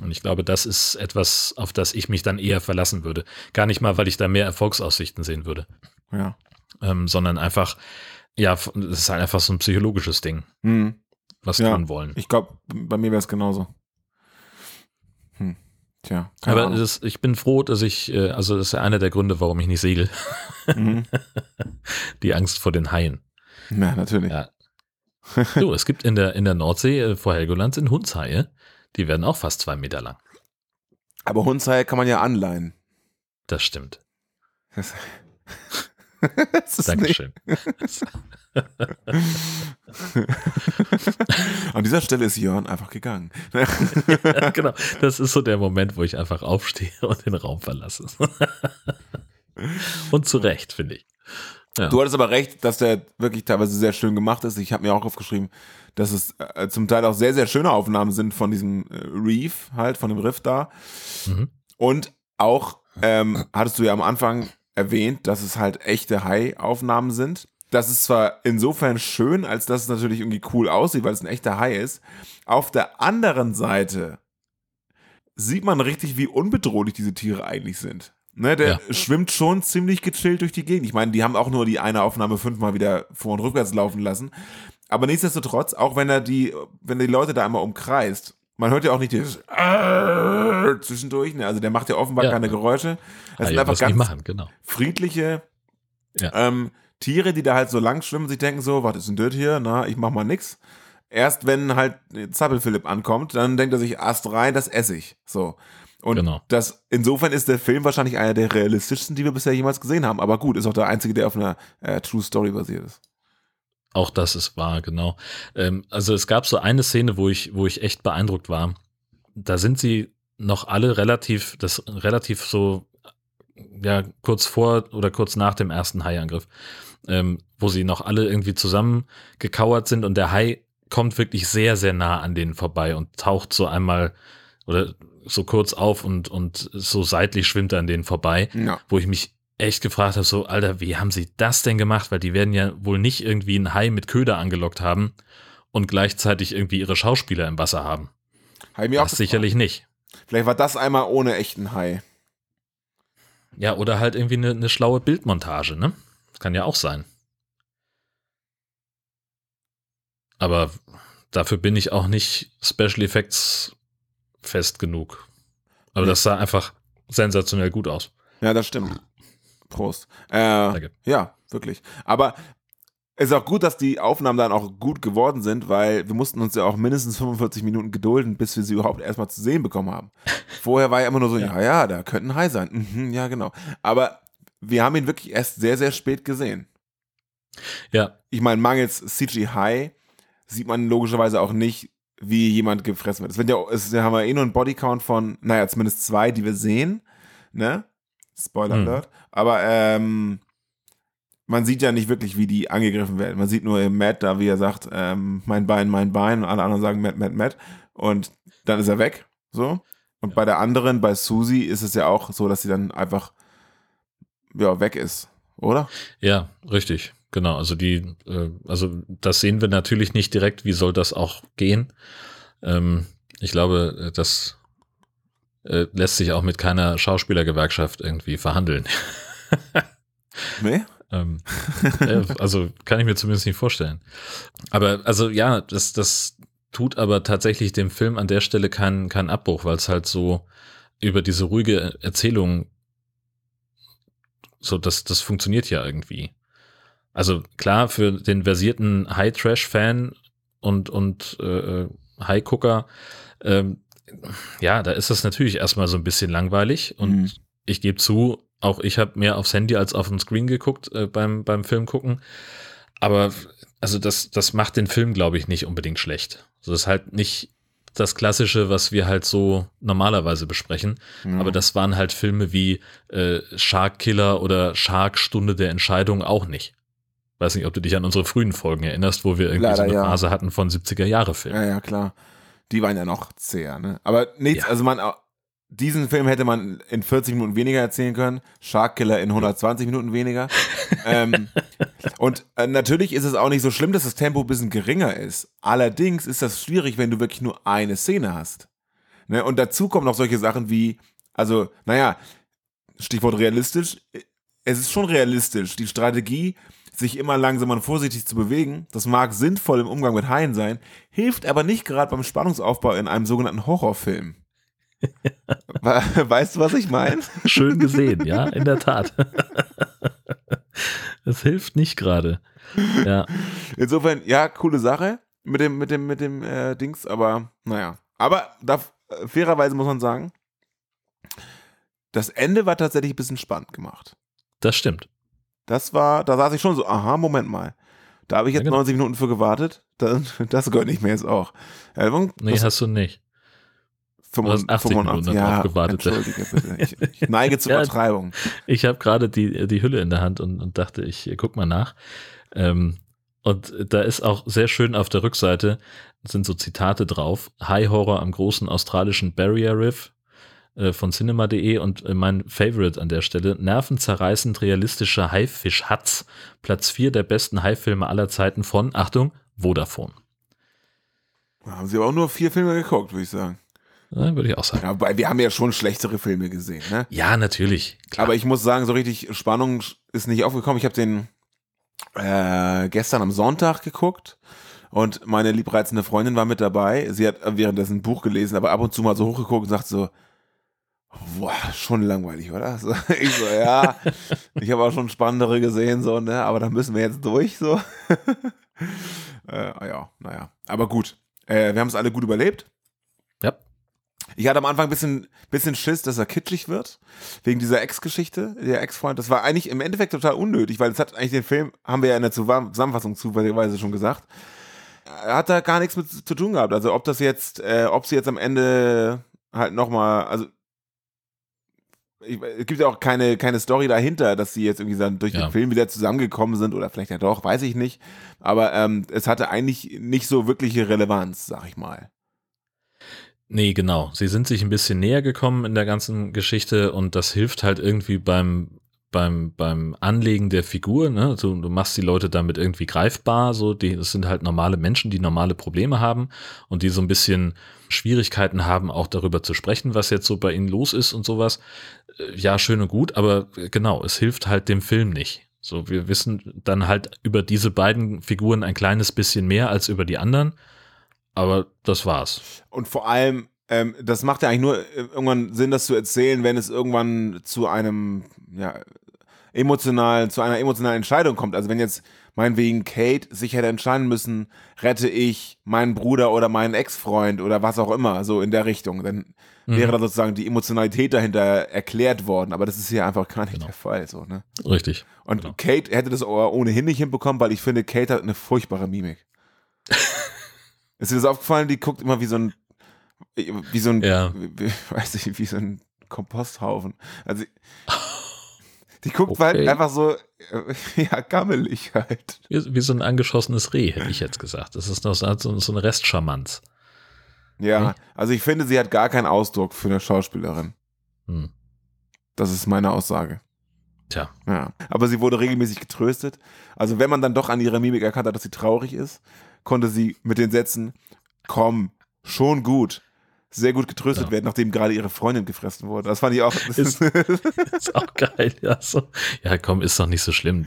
Und ich glaube, das ist etwas, auf das ich mich dann eher verlassen würde. Gar nicht mal, weil ich da mehr Erfolgsaussichten sehen würde, Ja. Ähm, sondern einfach, ja, es ist halt einfach so ein psychologisches Ding, Hm. was Ja. tun wollen. Ich glaube, bei mir wäre es genauso. Hm. Tja, keine Aber das, ich bin froh, dass ich, äh, also das ist ja einer der Gründe, warum ich nicht segel. Mhm. Die Angst vor den Haien. Ja, natürlich. Ja. So, es gibt in der, in der Nordsee äh, vor Helgoland sind Hundshaie. Die werden auch fast zwei Meter lang. Aber Hundshaie kann man ja anleihen. Das stimmt. Dankeschön. an dieser Stelle ist Jörn einfach gegangen. genau. Das ist so der Moment, wo ich einfach aufstehe und den Raum verlasse. und zu Recht, finde ich. Ja. Du hattest aber recht, dass der wirklich teilweise sehr schön gemacht ist. Ich habe mir auch aufgeschrieben, dass es äh, zum Teil auch sehr, sehr schöne Aufnahmen sind von diesem äh, Reef, halt, von dem Riff da. Mhm. Und auch, ähm, hattest du ja am Anfang erwähnt, dass es halt echte Hai-Aufnahmen sind. Das ist zwar insofern schön, als dass es natürlich irgendwie cool aussieht, weil es ein echter Hai ist. Auf der anderen Seite sieht man richtig, wie unbedrohlich diese Tiere eigentlich sind. Ne, der Ja. schwimmt schon ziemlich gechillt durch die Gegend. Ich meine, die haben auch nur die eine Aufnahme fünfmal wieder vor und rückwärts laufen lassen. Aber nichtsdestotrotz, auch wenn er die, wenn er die Leute da einmal umkreist, man hört ja auch nicht dieses zwischendurch. Ne? Also der macht ja offenbar Ja. keine Geräusche. Das Haie sind einfach ganz machen, genau. friedliche ähm, Tiere, die da halt so lang schwimmen, sich denken so, was ist denn das hier? Na, ich mach mal nix. Erst wenn halt Zappel-Philipp ankommt, dann denkt er sich, Ast rein, das esse ich. So. Und Genau. das, insofern ist der Film wahrscheinlich einer der realistischsten, die wir bisher jemals gesehen haben. Aber gut, ist auch der einzige, der auf einer äh, True Story basiert ist. Auch das ist wahr, genau. Ähm, also es gab so eine Szene, wo ich, wo ich echt beeindruckt war. Da sind sie noch alle relativ, das relativ so, ja, kurz vor oder kurz nach dem ersten Haiangriff, ähm, wo sie noch alle irgendwie zusammen gekauert sind und der Hai kommt wirklich sehr, sehr nah an denen vorbei und taucht so einmal oder so kurz auf und, und so seitlich schwimmt er an denen vorbei Ja. wo ich mich echt gefragt habe, so, Alter, wie haben sie das denn gemacht? Weil die werden ja wohl nicht irgendwie einen Hai mit Köder angelockt haben und gleichzeitig irgendwie ihre Schauspieler im Wasser haben. Hab ich mir auch Das gefragt. sicherlich nicht. Vielleicht war das einmal ohne echten Hai. Ja, oder halt irgendwie eine, eine schlaue Bildmontage, ne? Kann ja auch sein. Aber dafür bin ich auch nicht Special Effects fest genug. Aber das sah einfach sensationell gut aus. Ja, das stimmt. Prost. Äh, Danke. ja, wirklich. Aber es ist auch gut, dass die Aufnahmen dann auch gut geworden sind, weil wir mussten uns ja auch mindestens 45 Minuten gedulden, bis wir sie überhaupt erstmal zu sehen bekommen haben. Vorher war ja immer nur so, ja, ja, da könnte ein Hai sein. Mhm, ja, genau. Aber wir haben ihn wirklich erst sehr, sehr spät gesehen. Ja, Ich meine, mangels CGI sieht man logischerweise auch nicht, wie jemand gefressen wird. Es, wird ja, es haben wir eh nur einen Bodycount von, naja, zumindest zwei, die wir sehen. Ne? Spoiler Hm. Aber ähm, man sieht ja nicht wirklich, wie die angegriffen werden. Man sieht nur im Matt da, wie er sagt, ähm, mein Bein, mein Bein. Und alle anderen sagen Matt, Matt, Matt. Und dann ist er weg. So. Und bei der anderen, bei Susie, ist es ja auch so, dass sie dann einfach ja, weg ist. Oder? Ja, richtig. Genau. Also die, äh, also das sehen wir natürlich nicht direkt. Wie soll das auch gehen? Ähm, ich glaube, äh, das äh, lässt sich auch mit keiner Schauspielergewerkschaft irgendwie verhandeln. Nee? ähm, äh, also kann ich mir zumindest nicht vorstellen. Aber also ja, das, das tut aber tatsächlich dem Film an der Stelle keinen keinen Abbruch, weil es halt so über diese ruhige Erzählung so, das, das funktioniert ja irgendwie. Also klar, für den versierten High-Trash-Fan und, und äh, High-Gucker, ähm, ja, da ist das natürlich erstmal so ein bisschen langweilig und Mhm. ich gebe zu, auch ich habe mehr aufs Handy als auf den Screen geguckt äh, beim, beim Film gucken. Aber also das, das macht den Film, glaube ich, nicht unbedingt schlecht. Also das ist halt nicht das Klassische, was wir halt so normalerweise besprechen. Ja. Aber das waren halt Filme wie äh, Shark Killer oder Shark Stunde der Entscheidung auch nicht. Weiß nicht, ob du dich an unsere frühen Folgen erinnerst, wo wir irgendwie Leider so eine ja. Phase hatten von 70er-Jahre-Filmen. Ja, ja, klar. Die waren ja noch zäher, ne? Aber nichts, Ja. also man, diesen Film hätte man in 40 Minuten weniger erzählen können. Shark Killer in 120 Minuten weniger. ähm, und äh, natürlich ist es auch nicht so schlimm, dass das Tempo ein bisschen geringer ist. Allerdings ist das schwierig, wenn du wirklich nur eine Szene hast. Ne? Und dazu kommen noch solche Sachen wie, also, naja, Stichwort realistisch, es ist schon realistisch, die Strategie, sich immer langsamer und vorsichtig zu bewegen, das mag sinnvoll im Umgang mit Haien sein, hilft aber nicht gerade beim Spannungsaufbau in einem sogenannten Horrorfilm. We- weißt du, was ich meine? Schön gesehen, ja, in der Tat. Es hilft nicht gerade. Ja, Insofern, ja, coole Sache mit dem, mit dem, mit dem äh, Dings, aber naja. Aber da, äh, fairerweise muss man sagen, das Ende war tatsächlich ein bisschen spannend gemacht. das stimmt. Das war, da saß ich schon so, aha, Moment mal. Da habe ich jetzt Ja, genau. 90 Minuten für gewartet. Das, das gönne ich mir jetzt auch. Äh, Nee, das- hast du nicht. 85, hast 80 Minuten ja, darauf gewartet. Entschuldige bitte. Ich, ich neige zur Ja. Übertreibung. Ich habe gerade die, die Hülle in der Hand und, und dachte, ich guck mal nach. Ähm, und da ist auch sehr schön auf der Rückseite sind so Zitate drauf. High Horror am großen australischen Barrier Riff äh, von cinema.de und äh, mein Favorite an der Stelle, nervenzerreißend realistischer Haifisch-Hatz, Platz 4 der besten Haifilme aller Zeiten von, Achtung, Vodafone. Da haben sie aber auch nur vier Filme geguckt, würde ich sagen. Ja, Würde ich auch sagen. Ja, wobei wir haben ja schon schlechtere Filme gesehen, ne? Ja, natürlich. Klar. Aber ich muss sagen, so richtig Spannung ist nicht aufgekommen. Ich habe den äh, gestern am Sonntag geguckt und meine liebreizende Freundin war mit dabei. Sie hat währenddessen ein Buch gelesen, aber ab und zu mal so hochgeguckt und sagt so, boah, schon langweilig, oder? So, ich so, ja, ich habe auch schon spannendere gesehen, so, ne? Aber da müssen wir jetzt durch, so. äh, ja, naja. Aber gut. Äh, wir haben es alle gut überlebt. Ja. Ich hatte am Anfang ein bisschen, bisschen Schiss, dass er kitschig wird, wegen dieser Ex-Geschichte, der Ex-Freund. Das war eigentlich im Endeffekt total unnötig, weil es hat eigentlich den Film, haben wir ja in der Zusammenfassung zufälligerweise schon gesagt, hat da gar nichts mit zu tun gehabt. Also ob das jetzt, äh, ob sie jetzt am Ende halt nochmal, also ich, es gibt ja auch keine, keine Story dahinter, dass sie jetzt irgendwie dann durch Ja. den Film wieder zusammengekommen sind oder vielleicht ja doch, weiß ich nicht. Aber ähm, es hatte eigentlich nicht so wirkliche Relevanz, sag ich mal. Nee, genau. Sie sind sich ein bisschen näher gekommen in der ganzen Geschichte und das hilft halt irgendwie beim, beim, beim Anlegen der Figur. Ne? Du, du machst die Leute damit irgendwie greifbar. So, die, das sind halt normale Menschen, die normale Probleme haben und die so ein bisschen Schwierigkeiten haben, auch darüber zu sprechen, was jetzt so bei ihnen los ist und sowas. Äh, Ja, schön und gut, aber äh, genau, es hilft halt dem Film nicht. So, wir wissen dann halt über diese beiden Figuren ein kleines bisschen mehr als über die anderen. Aber das war's. Und vor allem, ähm, das macht ja eigentlich nur äh, irgendwann Sinn, das zu erzählen, wenn es irgendwann zu einem, ja, emotionalen, zu einer emotionalen Entscheidung kommt. Also wenn jetzt meinetwegen Kate sich hätte entscheiden müssen, rette ich meinen Bruder oder meinen Ex-Freund oder was auch immer, so in der Richtung, dann Mhm. wäre da sozusagen die Emotionalität dahinter erklärt worden. Aber das ist hier einfach gar nicht Genau. der Fall, so, ne? Richtig. Und Genau. Kate hätte das ohnehin nicht hinbekommen, weil ich finde, Kate hat eine furchtbare Mimik. ist dir das aufgefallen? Die guckt immer wie so ein, wie so ein, Ja. wie, weiß ich, wie so ein Komposthaufen. Also, die guckt Okay. halt einfach so, äh, ja, gammelig halt. Wie, wie so ein angeschossenes Reh, hätte ich jetzt gesagt. Das ist noch so, so eine Restcharmanz. Ja, Okay. also ich finde, sie hat gar keinen Ausdruck für eine Schauspielerin. Hm. Das ist meine Aussage. Tja. Ja. Aber sie wurde regelmäßig getröstet. Also wenn man dann doch an ihrer Mimik erkannt hat, dass sie traurig ist, konnte sie mit den Sätzen, komm, schon gut, sehr gut getröstet Ja. werden, nachdem gerade ihre Freundin gefressen wurde. Das fand ich auch. Das Ist- Ist auch geil. Ja, so. ja, komm, ist doch nicht so schlimm.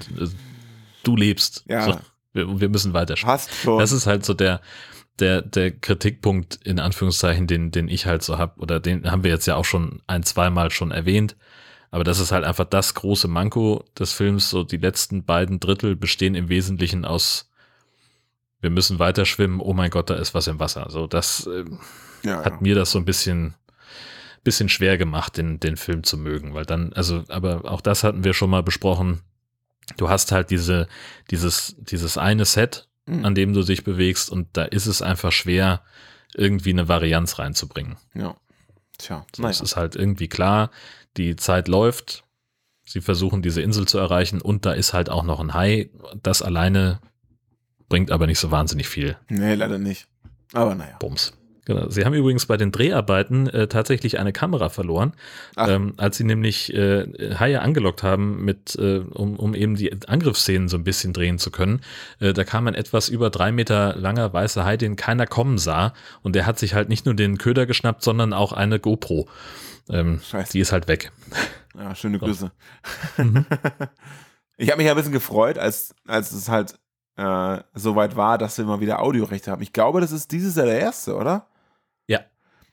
Du lebst. Ja. So, wir, wir müssen weiter. Passt schon. Das ist halt so der, der, der Kritikpunkt in Anführungszeichen, den, den ich halt so habe, oder den haben wir jetzt ja auch schon ein, zweimal schon erwähnt. Aber das ist halt einfach das große Manko des Films. So die letzten beiden Drittel bestehen im Wesentlichen aus, wir müssen weiter schwimmen, oh mein Gott, da ist was im Wasser. So, das äh, ja, hat ja. mir das so ein bisschen, bisschen schwer gemacht, den, den Film zu mögen, weil dann, also, aber auch das hatten wir schon mal besprochen. Du hast halt diese, dieses, dieses eine Set, Mhm. an dem du dich bewegst und da ist es einfach schwer, irgendwie eine Varianz reinzubringen. ja. Tja, So, naja. Es ist halt irgendwie klar, die Zeit läuft, sie versuchen diese Insel zu erreichen und da ist halt auch noch ein Hai. Das alleine bringt aber nicht so wahnsinnig viel Nee, leider nicht. Aber naja. Bums. Genau. Sie haben übrigens bei den Dreharbeiten äh, tatsächlich eine Kamera verloren, ähm, als sie nämlich äh, Haie angelockt haben, mit, äh, um, um eben die Angriffsszenen so ein bisschen drehen zu können. Äh, da kam ein etwas über drei Meter langer weißer Hai, den keiner kommen sah. Und der hat sich halt nicht nur den Köder geschnappt, sondern auch eine GoPro. Ähm, Scheiße. die ist halt weg. Ja, schöne Grüße. Mhm. Ich habe mich ja ein bisschen gefreut, als, als es halt äh, soweit war, dass wir mal wieder Audiorechte haben. Ich glaube, das ist dieses Jahr der erste, oder? Ja.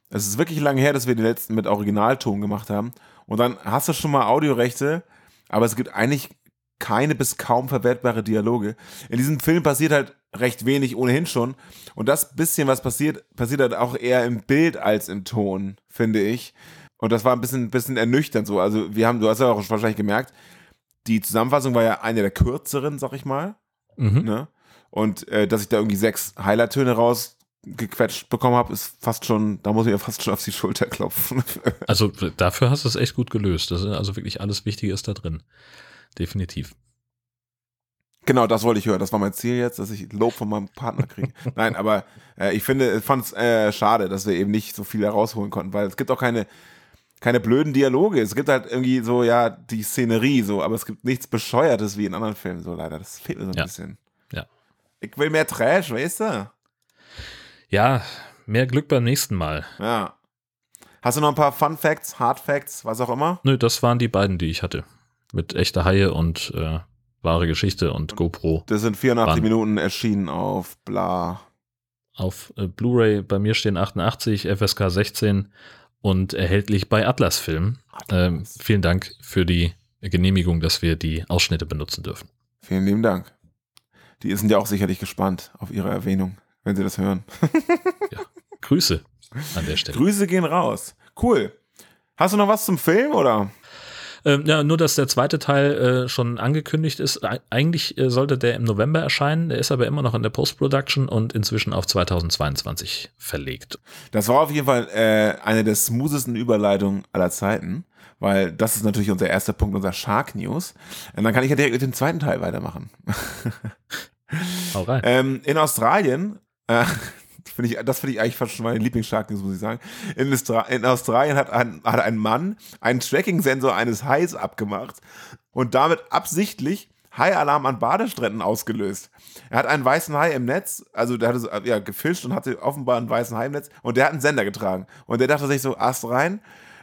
Es ist wirklich lange her, dass wir den letzten mit Originalton gemacht haben. Und dann hast du schon mal Audiorechte, aber es gibt eigentlich keine bis kaum verwertbare Dialoge. In diesem Film passiert halt recht wenig ohnehin schon. Und das bisschen, was passiert, passiert halt auch eher im Bild als im Ton, finde ich. Und das war ein bisschen, bisschen ernüchternd so. Also wir haben, du hast ja auch wahrscheinlich gemerkt, die Zusammenfassung war ja eine der kürzeren, sag ich mal. Mhm. Ne? Und äh, dass ich da irgendwie sechs Highlight-Töne rausgequetscht bekommen habe, ist fast schon, da muss ich ja fast schon auf die Schulter klopfen. Also dafür hast du es echt gut gelöst. Das ist also wirklich alles Wichtige ist da drin. Definitiv. genau, das wollte ich hören. Das war mein Ziel jetzt, dass ich Lob von meinem Partner kriege. Nein, aber äh, ich finde, ich fand es äh, schade, dass wir eben nicht so viel herausholen konnten, weil es gibt auch keine, keine blöden Dialoge. Es gibt halt irgendwie so, ja, die Szenerie so, aber es gibt nichts Bescheuertes wie in anderen Filmen, so leider. Das fehlt mir so ein Ja. bisschen. Ja. Ich will mehr Trash, weißt du? Ja, mehr Glück beim nächsten Mal. Ja. Hast du noch ein paar Fun Facts, Hard Facts, was auch immer? Nö, das waren die beiden, die ich hatte. Mit echter Haie und äh, wahre Geschichte und GoPro. Das sind 84 Wann? Minuten erschienen auf bla. Auf äh, Blu-ray bei mir stehen 88, FSK 16 und erhältlich bei Atlas Film. Ähm, vielen Dank für die Genehmigung, dass wir die Ausschnitte benutzen dürfen. Vielen lieben Dank. Die sind ja auch sicherlich gespannt auf ihre Erwähnung, wenn sie das hören. Grüße an der Stelle. Grüße gehen raus. Cool. Hast du noch was zum Film oder? Ähm, ja, nur, dass der zweite Teil äh, schon angekündigt ist. Eig- Eigentlich äh, sollte der im November erscheinen, der ist aber immer noch in der Post-Production und inzwischen auf 2022 verlegt. Das war auf jeden Fall äh, eine der smoothesten Überleitungen aller Zeiten, weil das ist natürlich unser erster Punkt, unser Shark News. Und dann kann ich ja direkt mit dem zweiten Teil weitermachen. Hau rein. Ähm, in Australien, äh, find ich, das finde ich eigentlich fast schon meine Lieblings-Shark-News, muss ich sagen. In, Austra in Australien hat ein, hat ein Mann einen Tracking-Sensor eines Hais abgemacht und damit absichtlich Hai-Alarm an Badestränden ausgelöst. Er hat einen weißen Hai im Netz, also der hatte so, ja, gefischt und hatte offenbar einen weißen Hai im Netz und der hat einen Sender getragen. Und der dachte sich so, Ast rein,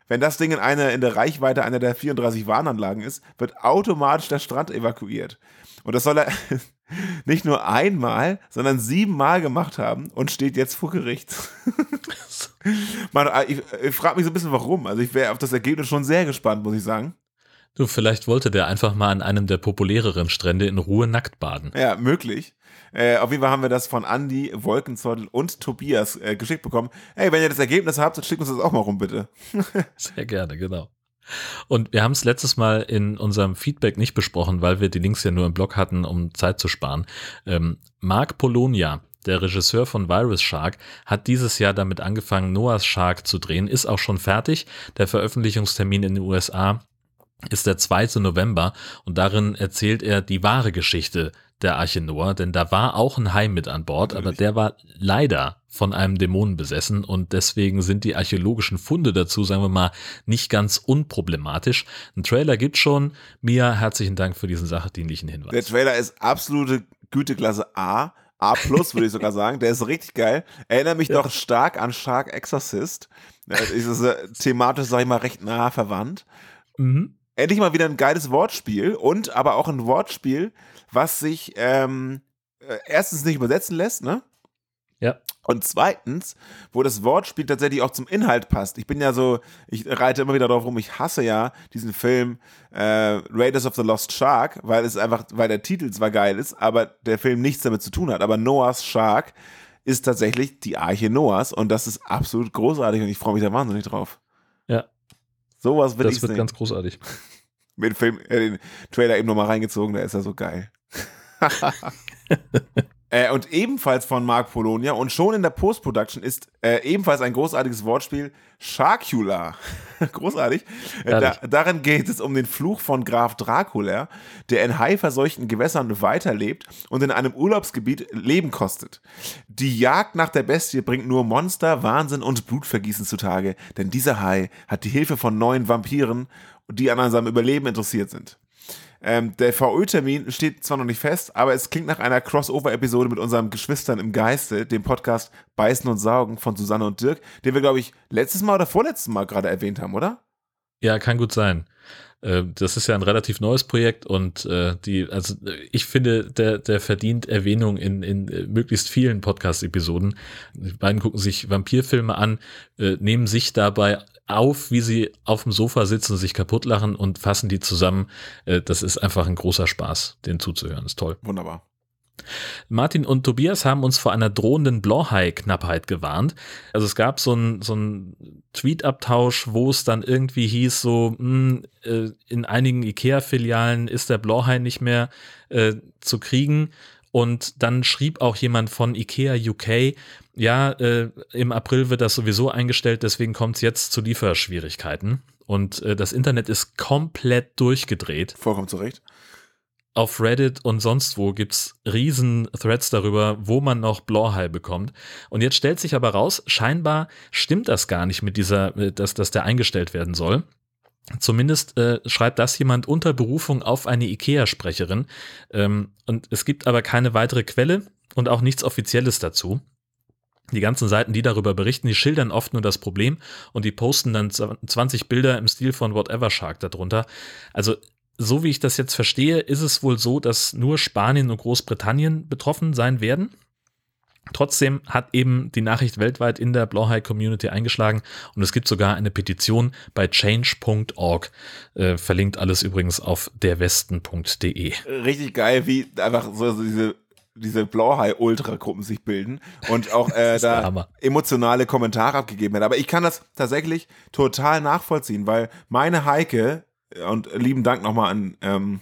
wenn das Ding in, eine, in der Reichweite einer der 34 Warnanlagen ist, wird automatisch der Strand evakuiert. Und das soll er nicht nur einmal, sondern siebenmal gemacht haben und steht jetzt vor Gericht. Man, ich ich frage mich so ein bisschen, warum. Also ich wäre auf das Ergebnis schon sehr gespannt, muss ich sagen. Du, vielleicht wollte der einfach mal an einem der populäreren Strände in Ruhe nackt baden. Ja, möglich. Äh, auf jeden Fall haben wir das von Andy, Wolkenzottel und Tobias äh, geschickt bekommen. Hey, wenn ihr das Ergebnis habt, dann schickt uns das auch mal rum, bitte. Sehr gerne, genau. Und wir haben es letztes Mal in unserem Feedback nicht besprochen, weil wir die Links ja nur im Blog hatten, um Zeit zu sparen. Ähm, Mark Polonia, der Regisseur von Virus Shark, hat dieses Jahr damit angefangen, Noah's Shark zu drehen, ist auch schon fertig. Der Veröffentlichungstermin in den USA ist der 2. November und darin erzählt er die wahre Geschichte der Arche Noah, denn da war auch ein Hai mit an Bord, aber der war leider von einem Dämonen besessen und deswegen sind die archäologischen Funde dazu, sagen wir mal, nicht ganz unproblematisch. Ein Trailer gibt schon. Mia, herzlichen Dank für diesen sachdienlichen Hinweis. Der Trailer ist absolute Güteklasse A. A plus, würde ich sogar sagen. Der ist richtig geil. Erinnert mich doch stark an Shark Exorcist. Äh, Ist es, äh, thematisch, sag ich mal, recht nah verwandt. Mhm. Endlich mal wieder ein geiles Wortspiel und aber auch ein Wortspiel, was sich ähm, äh, erstens nicht übersetzen lässt, ne? Ja. Und zweitens, wo das Wortspiel tatsächlich auch zum Inhalt passt. Ich bin ja so, ich reite immer wieder darauf rum, ich hasse ja diesen Film äh, Raiders of the Lost Shark, weil es einfach, weil der Titel zwar geil ist, aber der Film nichts damit zu tun hat. Aber Noahs Shark ist tatsächlich die Arche Noahs und das ist absolut großartig und ich freue mich da wahnsinnig drauf. Ja. Sowas will Das ich wird sehen ganz großartig. den Film, äh, den Trailer eben nochmal reingezogen, da ist er so geil. Äh, und ebenfalls von Marc Polonia und schon in der Post-Production ist äh, ebenfalls ein großartiges Wortspiel Sharkula. Großartig. Äh, da, darin geht es um den Fluch von Graf Dracula, der in haiverseuchten Gewässern weiterlebt und in einem Urlaubsgebiet Leben kostet. Die Jagd nach der Bestie bringt nur Monster, Wahnsinn und Blutvergießen zutage, denn dieser Hai hat die Hilfe von neuen Vampiren, die an seinem Überleben interessiert sind. Ähm, der VÖ-Termin steht zwar noch nicht fest, aber es klingt nach einer Crossover-Episode mit unseren Geschwistern im Geiste, dem Podcast Beißen und Saugen von Susanne und Dirk, den wir, glaube ich, letztes Mal oder vorletztes Mal gerade erwähnt haben, oder? Ja, kann gut sein. Äh, Das ist ja ein relativ neues Projekt und äh, die, also ich finde, der, der verdient Erwähnung in, in äh, möglichst vielen Podcast-Episoden. Die beiden gucken sich Vampirfilme an, nehmen sich dabei auf, wie sie auf dem Sofa sitzen, sich kaputtlachen und fassen die zusammen. Äh, Das ist einfach ein großer Spaß, den zuzuhören. Ist toll. Wunderbar. Martin und Tobias haben uns vor einer drohenden Blauhai-Knappheit gewarnt. Also es gab so einen so Tweet-Abtausch, wo es dann irgendwie hieß, so mh, äh, in einigen IKEA-Filialen ist der Blauhai nicht mehr äh, zu kriegen. Und dann schrieb auch jemand von IKEA UK, ja, äh, im April wird das sowieso eingestellt, deswegen kommt es jetzt zu Lieferschwierigkeiten. Und äh, das Internet ist komplett durchgedreht Vollkommen zu Recht. auf Reddit und sonst wo gibt's riesen Threads darüber, wo man noch Blauhai bekommt. Und jetzt stellt sich aber raus, scheinbar stimmt das gar nicht mit dieser, dass, dass der eingestellt werden soll. Zumindest äh, schreibt das jemand unter Berufung auf eine IKEA-Sprecherin. Ähm, und es gibt aber keine weitere Quelle und auch nichts Offizielles dazu. Die ganzen Seiten, die darüber berichten, die schildern oft nur das Problem und die posten dann 20 Bilder im Stil von Whatever Shark darunter. Also so wie ich das jetzt verstehe, ist es wohl so, dass nur Spanien und Großbritannien betroffen sein werden. Trotzdem hat eben die Nachricht weltweit in der Blauhai-Community eingeschlagen und es gibt sogar eine Petition bei change.org. Äh, verlinkt alles übrigens auf derwesten.de. Richtig geil, wie einfach so, diese, diese Blauhai-Ultra-Gruppen sich bilden und auch äh, da emotionale Kommentare abgegeben werden. Aber ich kann das tatsächlich total nachvollziehen, weil meine Heike, und lieben Dank nochmal an, ähm,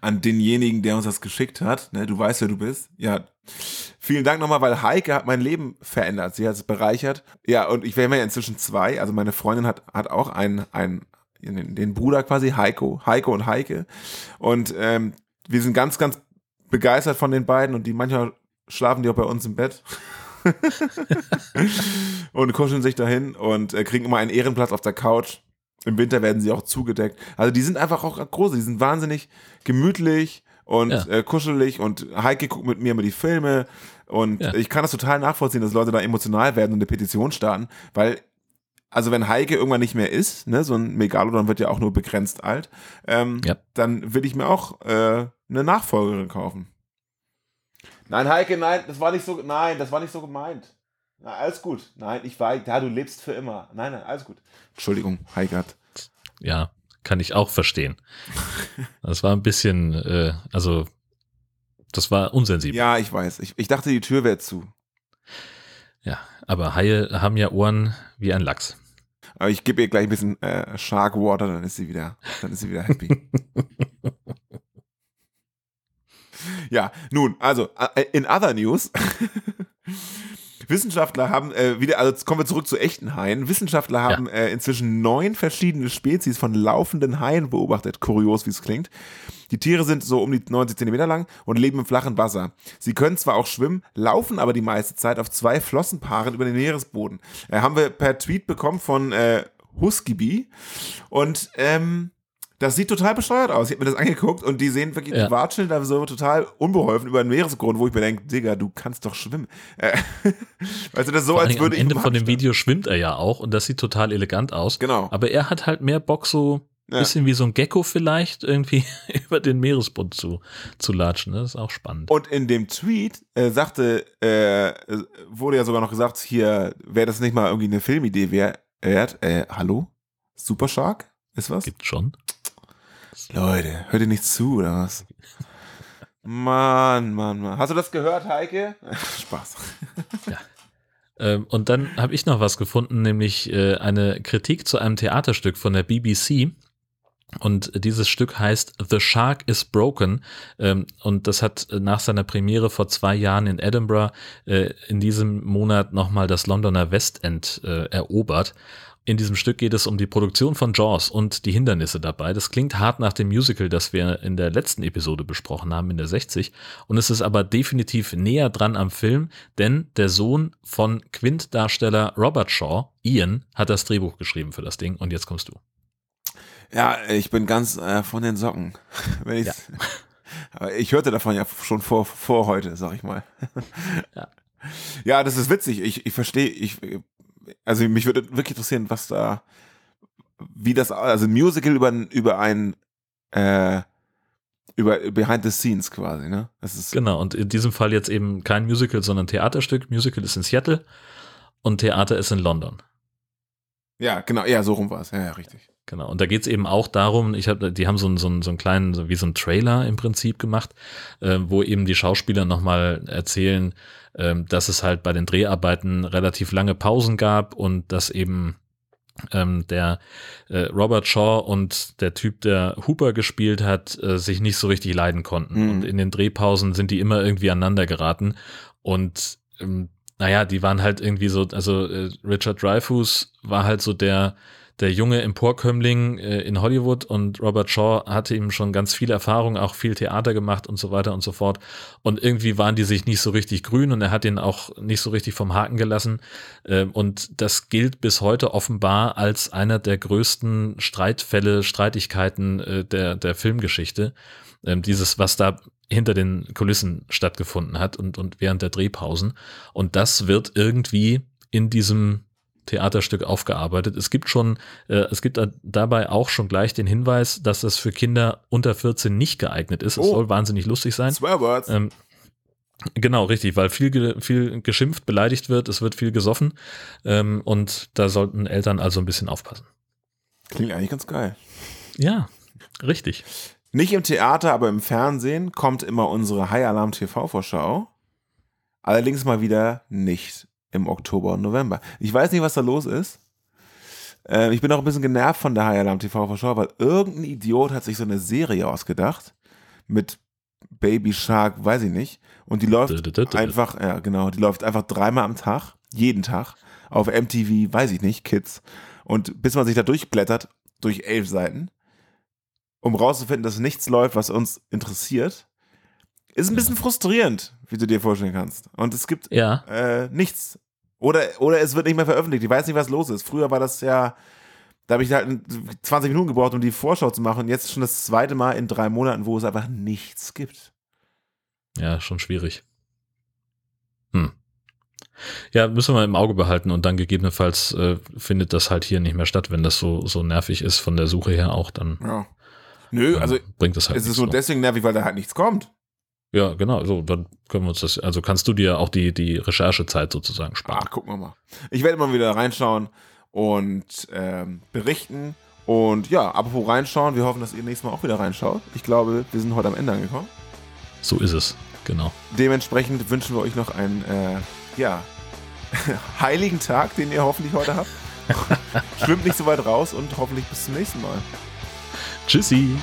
an denjenigen, der uns das geschickt hat. Ne, du weißt, wer du bist. Ja, vielen Dank nochmal, weil Heike hat mein Leben verändert. Sie hat es bereichert. Ja, und ich wäre ja inzwischen zwei. Also meine Freundin hat, hat auch einen, einen, den, den Bruder quasi, Heiko. Heiko und Heike. Und ähm, wir sind ganz, ganz begeistert von den beiden und die manchmal schlafen die auch bei uns im Bett. und kuscheln sich dahin und äh, kriegen immer einen Ehrenplatz auf der Couch. Im Winter werden sie auch zugedeckt. Also die sind einfach auch groß, die sind wahnsinnig gemütlich und Ja. äh, kuschelig und Heike guckt mit mir immer die Filme und Ja. ich kann das total nachvollziehen, dass Leute da emotional werden und eine Petition starten, weil also wenn Heike irgendwann nicht mehr ist, ne, so ein Megalodon wird ja auch nur begrenzt alt, ähm, Ja. dann will ich mir auch äh, eine Nachfolgerin kaufen. Nein, Heike, nein, das war nicht so, nein, das war nicht so gemeint. Na, alles gut. Nein, ich war, ja, du lebst für immer. Nein, nein, alles gut. Entschuldigung, Heike hat. Ja, kann ich auch verstehen. Das war ein bisschen, äh, also das war unsensibel. Ja, ich weiß. Ich, ich dachte, die Tür wäre zu. Ja, aber Haie haben ja Ohren wie ein Lachs. Aber ich gebe ihr gleich ein bisschen äh, Shark Water, dann ist sie wieder, dann ist sie wieder happy. ja, nun, also äh, in other news. Wissenschaftler haben äh, wieder, also kommen wir zurück zu echten Haien. Wissenschaftler haben äh, inzwischen neun verschiedene Spezies von laufenden Haien beobachtet. Kurios, wie es klingt. Die Tiere sind so um die 90 Zentimeter lang und leben im flachen Wasser. Sie können zwar auch schwimmen, laufen aber die meiste Zeit auf zwei Flossenpaaren über den Meeresboden. Äh, haben wir per Tweet bekommen von äh, Huskyby. Und ähm, das sieht total bescheuert aus. Ich habe mir das angeguckt und die sehen wirklich, Ja. die watscheln da so total unbeholfen über den Meeresgrund, wo ich mir denke, Digga, du kannst doch schwimmen. Äh, weißt du, das ist so, Vor als würde am Ende von dem Video schwimmt er ja auch und das sieht total elegant aus. Genau. Aber er hat halt mehr Bock, so ein Ja. bisschen wie so ein Gecko vielleicht, irgendwie über den Meeresboden zu, zu latschen. Das ist auch spannend. Und in dem Tweet äh, sagte, äh, wurde ja sogar noch gesagt, hier, wäre das nicht mal irgendwie eine Filmidee wert? Äh, hallo? Super Shark? Ist was? Gibt schon. Leute, hört ihr nicht zu, oder was? Mann, Mann, Mann. Hast du das gehört, Heike? Spaß. Ähm, und dann habe ich noch was gefunden, nämlich äh, eine Kritik zu einem Theaterstück von der BBC. Und dieses Stück heißt The Shark is Broken. Ähm, und das hat nach seiner Premiere vor zwei Jahren in Edinburgh äh, in diesem Monat nochmal das Londoner West End äh, erobert. In diesem Stück geht es um die Produktion von Jaws und die Hindernisse dabei. Das klingt hart nach dem Musical, das wir in der letzten Episode besprochen haben, in der 60. Und es ist aber definitiv näher dran am Film, denn der Sohn von Quint-Darsteller Robert Shaw, Ian, hat das Drehbuch geschrieben für das Ding. Und jetzt kommst du. Ja, ich bin ganz äh, von den Socken. Ich, Aber ich hörte davon ja schon vor, vor heute, sag ich mal. Ja. Ja, das ist witzig. Ich, ich verstehe, ich, also mich würde wirklich interessieren, was da, wie das, also ein Musical über, über ein, äh, über Behind the Scenes quasi, ne? Das ist, Genau, und in diesem Fall jetzt eben kein Musical, sondern Theaterstück. Musical ist in Seattle und Theater ist in London. ja, genau, ja, so rum war es. Ja, ja, richtig. Genau. Und da geht's eben auch darum, ich habe, die haben so einen, so einen, so einen kleinen, so wie so einen Trailer im Prinzip gemacht, äh, wo eben die Schauspieler nochmal erzählen, ähm, dass es halt bei den Dreharbeiten relativ lange Pausen gab und dass eben ähm, der äh, Robert Shaw und der Typ, der Hooper gespielt hat, äh, sich nicht so richtig leiden konnten. Mhm. Und in den Drehpausen sind die immer irgendwie aneinander geraten. Und ähm, naja, die waren halt irgendwie so, also äh, Richard Dreyfuss war halt so der, der junge Emporkömmling äh, in Hollywood und Robert Shaw hatte ihm schon ganz viel Erfahrung, auch viel Theater gemacht und so weiter und so fort. Und irgendwie waren die sich nicht so richtig grün und er hat ihn auch nicht so richtig vom Haken gelassen. Ähm, und das gilt bis heute offenbar als einer der größten Streitfälle, Streitigkeiten äh, der, der Filmgeschichte. Ähm, dieses, was da hinter den Kulissen stattgefunden hat und, und während der Drehpausen. Und das wird irgendwie in diesem Theaterstück aufgearbeitet. Es gibt schon, äh, es gibt da- dabei auch schon gleich den Hinweis, dass das für Kinder unter 14 nicht geeignet ist. Es Oh. soll wahnsinnig lustig sein. Swearwords. Ähm, genau, richtig, weil viel, viel geschimpft, beleidigt wird, es wird viel gesoffen ähm, und da sollten Eltern also ein bisschen aufpassen. Klingt eigentlich ganz geil. Ja, richtig. Nicht im Theater, aber im Fernsehen kommt immer unsere High Alarm TV Vorschau. Allerdings mal wieder nicht im Oktober und November. Ich weiß nicht, was da los ist. Äh, ich bin auch ein bisschen genervt von der High Alarm TV Vorschau, weil irgendein Idiot hat sich so eine Serie ausgedacht mit Baby Shark, weiß ich nicht. Und die läuft einfach, ja genau, die läuft einfach dreimal am Tag, jeden Tag, auf MTV, weiß ich nicht, Kids. Und bis man sich da durchblättert, durch elf Seiten, um rauszufinden, dass nichts läuft, was uns interessiert, ist ein bisschen frustrierend, wie du dir vorstellen kannst. Und es gibt Ja, äh, nichts. Oder, oder es wird nicht mehr veröffentlicht. Ich weiß nicht, was los ist. Früher war das ja, da habe ich halt 20 Minuten gebraucht, um die Vorschau zu machen. Und jetzt schon das zweite Mal in drei Monaten, wo es einfach nichts gibt. ja, schon schwierig. Hm. Ja, müssen wir im Auge behalten und dann gegebenenfalls äh, findet das halt hier nicht mehr statt, wenn das so, so nervig ist von der Suche her auch, dann Ja. Nö, ähm, also bringt das halt es ist so. deswegen nervig, weil da halt nichts kommt. Ja, genau, so, dann können wir uns das, also kannst du dir auch die, die Recherchezeit sozusagen sparen. Ach, gucken wir mal. Ich werde mal wieder reinschauen und ähm, berichten. Und ja, apropos reinschauen, wir hoffen, dass ihr nächstes Mal auch wieder reinschaut. Ich glaube, wir sind heute am Ende angekommen. So ist es, genau. Dementsprechend wünschen wir euch noch einen, äh, ja, heiligen Tag, den ihr hoffentlich heute habt. Schwimmt nicht so weit raus und hoffentlich bis zum nächsten Mal. Tschüssi.